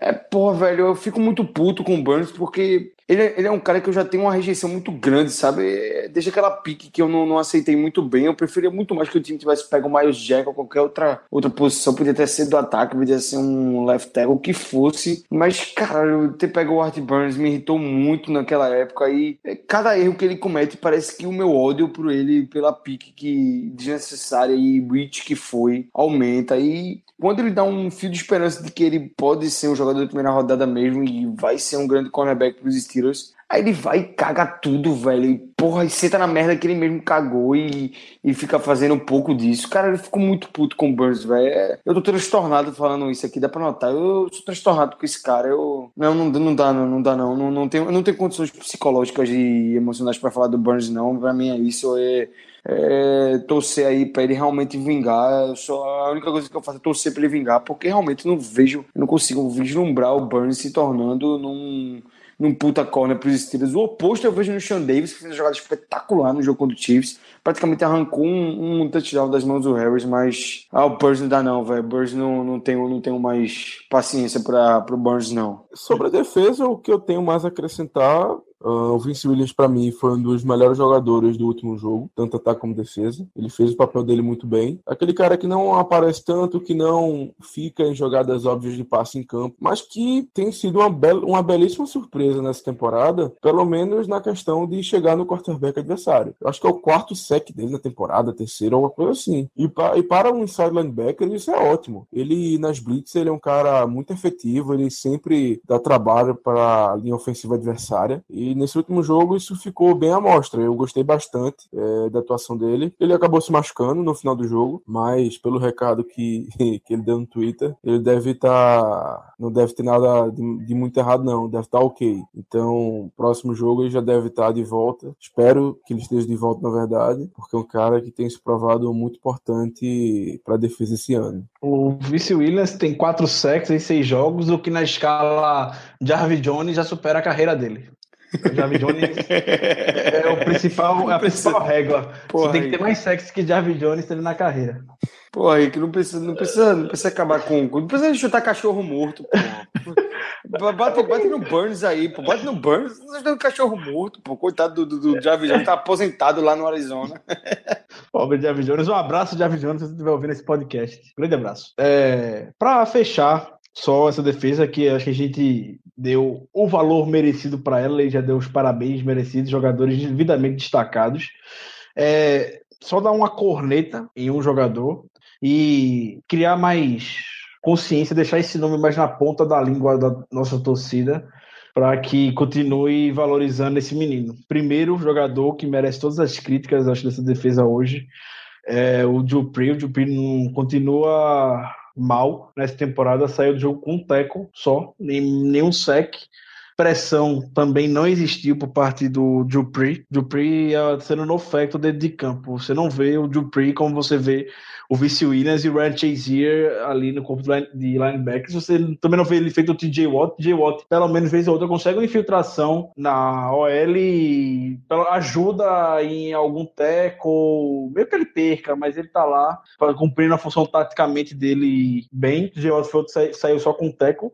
É, pô, velho, eu fico muito puto com o Burns porque ele, é- ele é um cara que eu já tenho uma rejeição muito grande, sabe? É, Desde aquela pique que eu não, não aceitei muito bem, eu preferia muito mais que o time tivesse pego o Miles Jack ou qualquer outra, outra posição. Podia ter sido do ataque, podia ser um left tackle, o que fosse. Mas, cara, ter pego o Art Burns me irritou muito naquela época. E é, cada erro que ele comete parece que o meu ódio por ele, pela pique que desnecessária e reach que foi, aumenta. E quando ele dá um fio de esperança de que ele pode ser um jogador de primeira rodada mesmo e vai ser um grande cornerback pros Steelers, aí ele vai e caga tudo, velho. E porra, e senta na merda que ele mesmo cagou e, e fica fazendo um pouco disso. Cara, ele ficou muito puto com o Burns, velho. É, Eu tô transtornado falando isso aqui, dá pra notar. Eu sou transtornado com esse cara. Eu. Não, não, não dá, não, não dá, não. Não, não, tenho, não tenho condições psicológicas e emocionais pra falar do Burns, não. Pra mim é isso. É, é, torcer aí pra ele realmente vingar. Só, a única coisa que eu faço é torcer pra ele vingar, porque realmente não vejo, não consigo vislumbrar o Burns se tornando num, num puta corner pros Steelers. O oposto eu vejo no Sean Davis, que fez uma jogada espetacular no jogo contra o Chiefs. Praticamente arrancou um, um touchdown das mãos do Harris, mas ah, o Burns não dá não, velho. O Burns não, não, tenho, não tenho mais paciência para pro Burns, não. Sobre a defesa, o que eu tenho mais a acrescentar, ah, o Vince Williams, para mim, foi um dos melhores jogadores do último jogo, tanto ataque como defesa. Ele fez o papel dele muito bem. Aquele cara que não aparece tanto, que não fica em jogadas óbvias de passe em campo, mas que tem sido uma, bela, uma belíssima surpresa nessa temporada, pelo menos na questão de chegar no quarterback adversário. Eu acho que é o quarto sec dele na temporada, terceiro, alguma coisa assim. E, pa- e para um inside linebacker, isso é ótimo. Ele, nas blitz, ele é um cara muito efetivo, ele sempre dá trabalho para a linha ofensiva adversária. E nesse último jogo, isso ficou bem à mostra. Eu gostei bastante é, da atuação dele. Ele acabou se machucando no final do jogo, mas pelo recado que, que ele deu no Twitter, ele deve estar. não deve ter nada de, de muito errado, não. Deve estar ok. Então, próximo jogo ele já deve estar de volta. Espero que ele esteja de volta, na verdade, porque é um cara que tem se provado muito importante para a defesa esse ano. O Vice Williams tem quatro sacks em seis jogos, o que na escala Jarvis Jones já supera a carreira dele. Jarvis Jones é o principal, é a principal regra. Porra, Você tem que ter mais sacks que Jarvis Jones teve na carreira. Pô, aí que não precisa, não precisa, não precisa acabar com. Não precisa chutar cachorro morto, pô. Bate, bate no Burns aí, pô. Bate no Burns, não dando cachorro morto, pô. Coitado do, do, do Jarvis Jones, tá aposentado lá no Arizona. Pobre Jarvis Jones. Um abraço, Jarvis Jones, se você estiver ouvindo esse podcast. Grande abraço. É, para fechar só essa defesa, que acho que a gente deu o valor merecido para ela e já deu os parabéns merecidos, jogadores devidamente destacados. É, só dar uma corneta em um jogador e criar mais consciência, deixar esse nome mais na ponta da língua da nossa torcida para que continue valorizando esse menino. Primeiro jogador que merece todas as críticas, acho, dessa defesa hoje é o Dupree. O Dupree não continua mal nessa temporada, saiu do jogo com um teco só, nem, nenhum sec. Pressão também não existiu por parte do Dupree. Dupree ia sendo no facto dentro de campo. Você não vê o Dupree como você vê o Vice Williams e o Ryan Chazier ali no corpo de linebackers. Você também não vê ele feito o TJ Watt. TJ Watt, pelo menos, vez ou outra, consegue uma infiltração na OL ajuda em algum teco, meio que ele perca, mas ele tá lá cumprindo a função taticamente dele bem. TJ Watt foi, saiu só com teco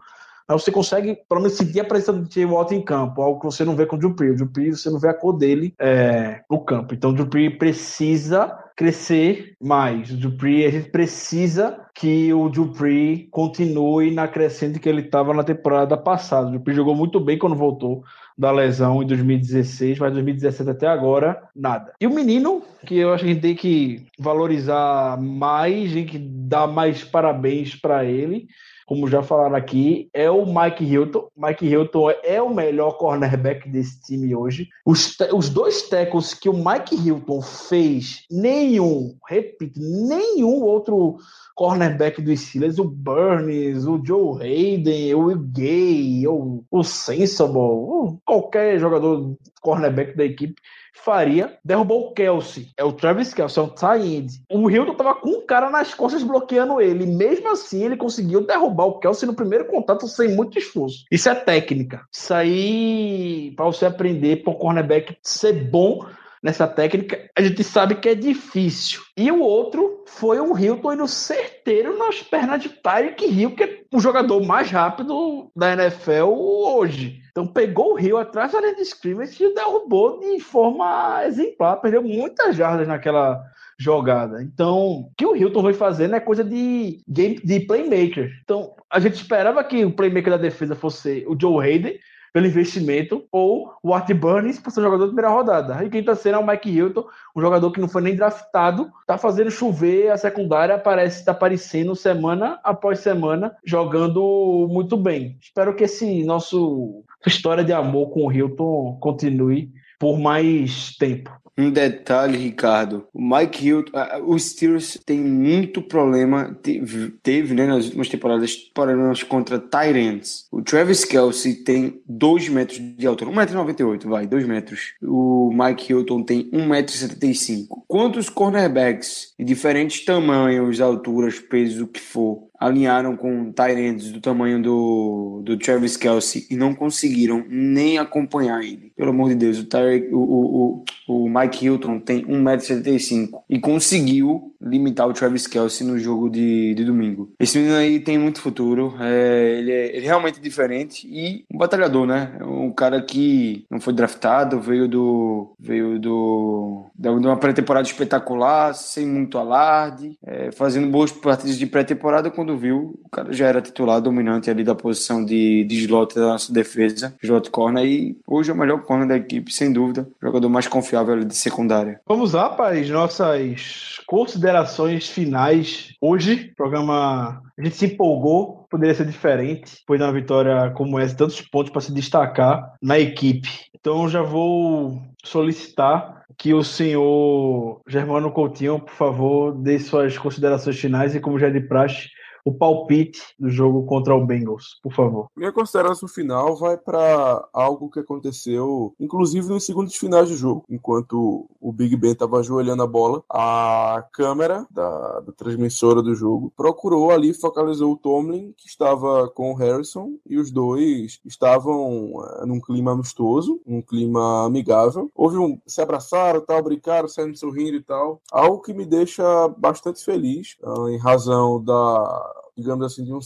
mas você consegue, pelo menos, sentir a presença do Jay Watt em campo, algo que você não vê com o Dupree. O Dupree, você não vê a cor dele é, no campo. Então, o Dupree precisa crescer mais. O Dupree, a gente precisa que o Dupree continue na crescente que ele estava na temporada passada. O Dupree jogou muito bem quando voltou da lesão em 2016, mas 2017 até agora, nada. E o menino, que eu acho que a gente tem que valorizar mais, tem que dar mais parabéns para ele, como já falaram aqui, é o Mike Hilton. Mike Hilton é o melhor cornerback desse time hoje. Os, os dois tackles que o Mike Hilton fez, nenhum, repito, nenhum outro cornerback dos Steelers, o Burns, o Joe Hayden, o Gay, o, o Sensible, qualquer jogador cornerback da equipe faria, derrubou o Kelsey. É o Travis Kelsey, é um tie O Hilton tava com um cara nas costas bloqueando ele. Mesmo assim, ele conseguiu derrubar o Kelsey no primeiro contato sem muito esforço. Isso é técnica. Isso aí, para você aprender para o cornerback ser bom nessa técnica, a gente sabe que é difícil. E o outro foi o Hilton indo certeiro nas pernas de Tyreek Hill, que é o jogador mais rápido da NFL hoje. Então pegou o Rio atrás da linha de scrimmage e derrubou de forma exemplar. Perdeu muitas jardas naquela jogada. Então, o que o Hilton foi fazendo é coisa de game de playmaker. Então, a gente esperava que o playmaker da defesa fosse o Joe Hayden, pelo investimento, ou o Art Burns por ser jogador de primeira rodada. E quem tá sendo é o Mike Hilton, um jogador que não foi nem draftado, tá fazendo chover a secundária, parece estar tá aparecendo semana após semana, jogando muito bem. Espero que esse nosso história de amor com o Hilton continue por mais tempo. Um detalhe, Ricardo. O Mike Hilton, os Steelers tem muito problema, teve, teve né, nas últimas temporadas, problemas contra Tyrants. O Travis Kelsey tem 2 metros de altura, 1,98m, vai, 2 metros. O Mike Hilton tem 1,75m. Quantos cornerbacks de diferentes tamanhos, alturas, pesos, o que for, alinharam com Tyrants do tamanho do, do Travis Kelsey e não conseguiram nem acompanhar ele. Pelo amor de Deus, o, Tyre, o, o, o, Mike Hilton tem 1,75m e conseguiu limitar o Travis Kelsey no jogo de, de domingo. Esse menino aí tem muito futuro, é, ele, é, ele é realmente diferente e um batalhador, né? Um cara que não foi draftado, veio do veio do de uma pré-temporada espetacular, sem muito alarde, é, fazendo boas partidas de pré-temporada quando viu, o cara já era titular dominante ali da posição de, de slot da nossa defesa, slot corner e hoje é o melhor corner da equipe, sem dúvida, jogador mais confiável de secundária. Vamos lá para as nossas considerações finais. Hoje, programa. A gente se empolgou, poderia ser diferente, pois na vitória como essa, tantos pontos para se destacar na equipe. Então, já vou solicitar que o senhor Germano Coutinho, por favor, dê suas considerações finais e, como já é de praxe, o palpite do jogo contra o Bengals, por favor. Minha consideração final vai para algo que aconteceu, inclusive nos segundos finais do jogo, enquanto o Big Ben estava ajoelhando a bola, a câmera da, da, transmissora do jogo procurou ali, focalizou o Tomlin, que estava com o Harrison, e os dois estavam é, num clima amistoso, num clima amigável. Houve um. se abraçaram, tal, brincaram, saindo sorrindo e tal. Algo que me deixa bastante feliz, uh, em razão da digamos assim, de, um,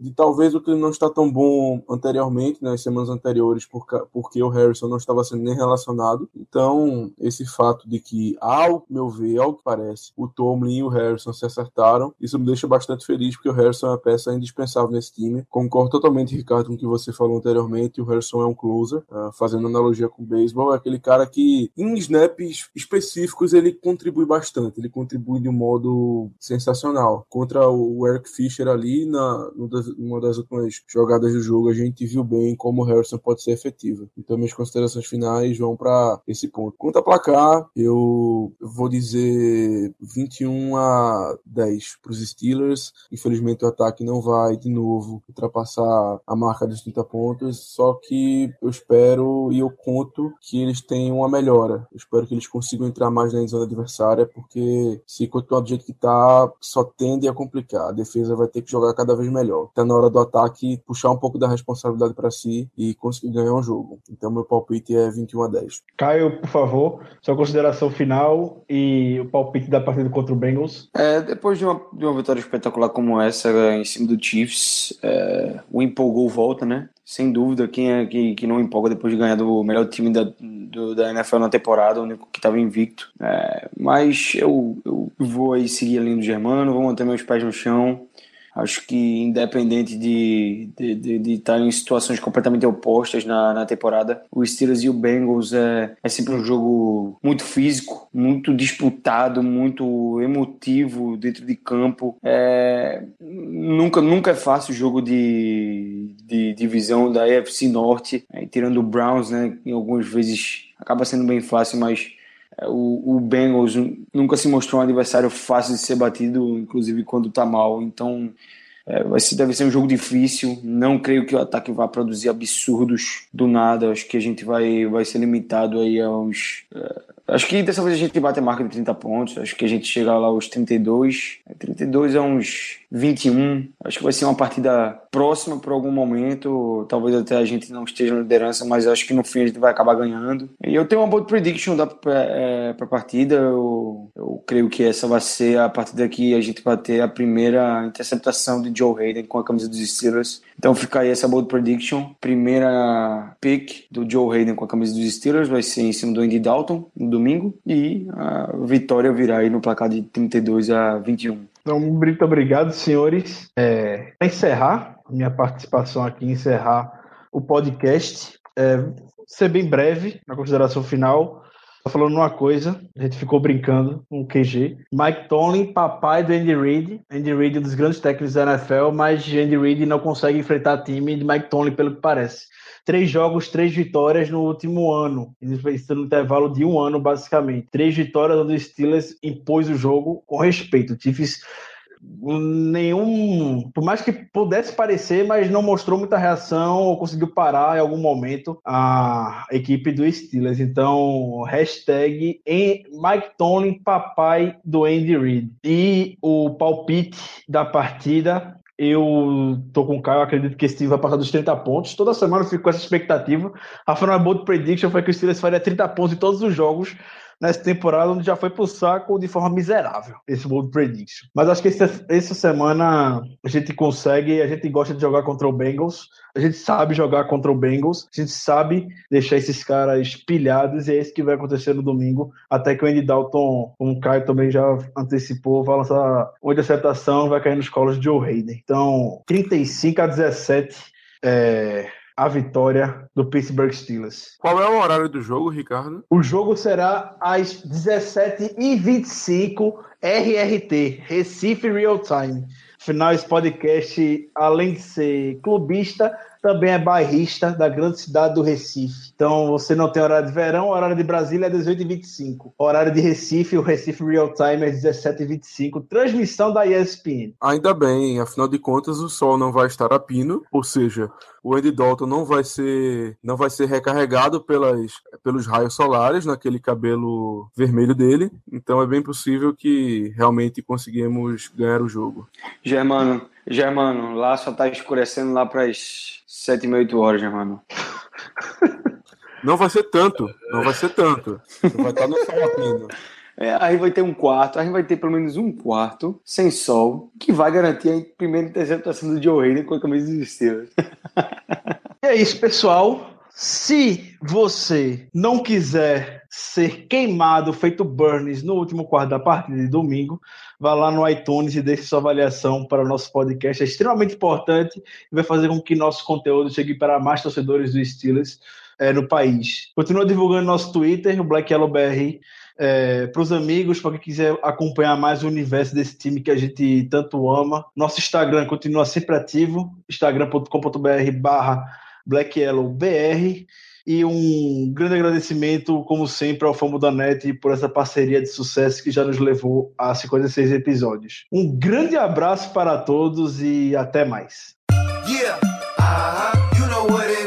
de talvez o que não está tão bom anteriormente, nas né, semanas anteriores, por, porque o Harrison não estava sendo nem relacionado. Então, esse fato de que, ao meu ver, ao que parece, o Tomlin e o Harrison se acertaram, isso me deixa bastante feliz, porque o Harrison é uma peça indispensável nesse time. Concordo totalmente, Ricardo, com o que você falou anteriormente. O Harrison é um closer, uh, fazendo analogia com o beisebol, é aquele cara que, em snaps específicos, ele contribui bastante. Ele contribui de um modo sensacional. Contra o Eric Fischer ali, na, numa das últimas jogadas do jogo, a gente viu bem como o Harrison pode ser efetivo. Então, minhas considerações finais vão para esse ponto. Quanto a placar, eu vou dizer 21 a 10 para os Steelers. Infelizmente, o ataque não vai de novo ultrapassar a marca dos 30 pontos, só que eu espero e eu conto que eles tenham uma melhora. Eu espero que eles consigam entrar mais na zona adversária, porque se continuar do jeito que tá, só tende a complicar. A defesa vai ter que jogar cada vez melhor. Tá na hora do ataque puxar um pouco da responsabilidade para si e conseguir ganhar um jogo. Então meu palpite é 21 a 10. Caio, por favor, sua consideração final e o palpite da partida contra o Bengals. É, depois de uma, de uma vitória espetacular como essa em cima do Chiefs, é, o empolgou volta, né? Sem dúvida, quem é que, que não empolga depois de ganhar do melhor time da, do, da NFL na temporada, o único que estava invicto. É, mas eu, eu vou aí seguir a linha do Germano, vou manter meus pés no chão. Acho que independente de de, de, de estar em situações completamente opostas na, na temporada, o Steelers e o Bengals é, é sempre um jogo muito físico, muito disputado, muito emotivo dentro de campo. É, nunca, nunca é fácil o jogo de, de divisão da AFC Norte, é, tirando o Browns, né? Em algumas vezes acaba sendo bem fácil, mas o, o Bengals nunca se mostrou um adversário fácil de ser batido, inclusive quando está mal. Então, é, deve ser um jogo difícil. Não creio que o ataque vá produzir absurdos do nada. Acho que a gente vai, vai ser limitado aí aos. Acho que dessa vez a gente bate a marca de 30 pontos. Acho que a gente chega lá aos 32. 32 é uns 21. Acho que vai ser uma partida próxima por algum momento. Talvez até a gente não esteja na liderança, mas acho que no fim a gente vai acabar ganhando. E eu tenho uma boa prediction para é, a partida. Eu, eu creio que essa vai ser a partida que a gente vai ter a primeira interceptação de Joe Hayden com a camisa dos Steelers. Então fica aí essa bold prediction. Primeira pick do Joe Hayden com a camisa dos Steelers vai ser em cima do Andy Dalton no domingo. E a vitória virá aí no placar de 32 a 21. Então, muito obrigado, senhores. É, para encerrar minha participação aqui, encerrar o podcast, é, ser bem breve na consideração final. Tô falando uma coisa, a gente ficou brincando com o QG. Mike Tomlin, papai do Andy Reid. Andy Reid é um dos grandes técnicos da NFL, mas Andy Reid não consegue enfrentar time de Mike Tomlin, pelo que parece. Três jogos, três vitórias no último ano. Isso no intervalo de um ano, basicamente. Três vitórias onde o Steelers impôs o jogo com respeito. O Chiefs nenhum, por mais que pudesse parecer, mas não mostrou muita reação ou conseguiu parar em algum momento a equipe do Steelers. Então, hashtag Mike Tomlin, papai do Andy Reid. E o palpite da partida eu tô com o Caio, acredito que esse time vai passar dos 30 pontos. Toda semana eu fico com essa expectativa. A final bold prediction foi que o Steelers faria 30 pontos em todos os jogos nessa temporada, onde já foi pro saco de forma miserável, esse bold prediction. Mas acho que essa, essa semana a gente consegue, a gente gosta de jogar contra o Bengals, a gente sabe jogar contra o Bengals, a gente sabe deixar esses caras pilhados e é isso que vai acontecer no domingo, até que o Andy Dalton, como o Caio também já antecipou, vai lançar uma interceptação vai cair nos colos de Joe Hayden. Então, 35 a 17 é, a vitória do Pittsburgh Steelers. Qual é o horário do jogo, Ricardo? O jogo será às 17h25 RRT, Recife Real Time. Afinal, esse podcast, além de ser clubista, também é bairrista da grande cidade do Recife. Então, você não tem horário de verão, horário de Brasília é 18h25. Horário de Recife, o Recife Real Time é 17h25. Transmissão da ESPN. Ainda bem, afinal de contas, o sol não vai estar a pino, ou seja, o Andy Dalton não vai ser, não vai ser recarregado pelas, pelos raios solares naquele cabelo vermelho dele. Então é bem possível que realmente conseguimos ganhar o jogo. Germano, Germano, lá só tá escurecendo lá para as 7 e 8 horas, Germano. Não vai ser tanto, não vai ser tanto. Vai estar no sol apenas. É, aí vai ter um quarto, a gente vai ter pelo menos um quarto sem sol, que vai garantir a primeira interceptação do Joe Hayden com a camisa dos Steelers. E é isso, pessoal. Se você não quiser ser queimado, feito Burns no último quarto da partida de domingo, vá lá no iTunes e deixe sua avaliação para o nosso podcast. É extremamente importante e vai fazer com que nosso conteúdo chegue para mais torcedores do Steelers é, no país. Continua divulgando nosso Twitter, o Black Yellow é, para os amigos, para quem quiser acompanhar mais o universo desse time que a gente tanto ama. Nosso Instagram continua sempre ativo, instagram.com.br barra blackyellowbr. E um grande agradecimento, como sempre, ao Famo da Net por essa parceria de sucesso que já nos levou a 56 episódios. Um grande abraço para todos e até mais. Yeah, uh-huh, you know what it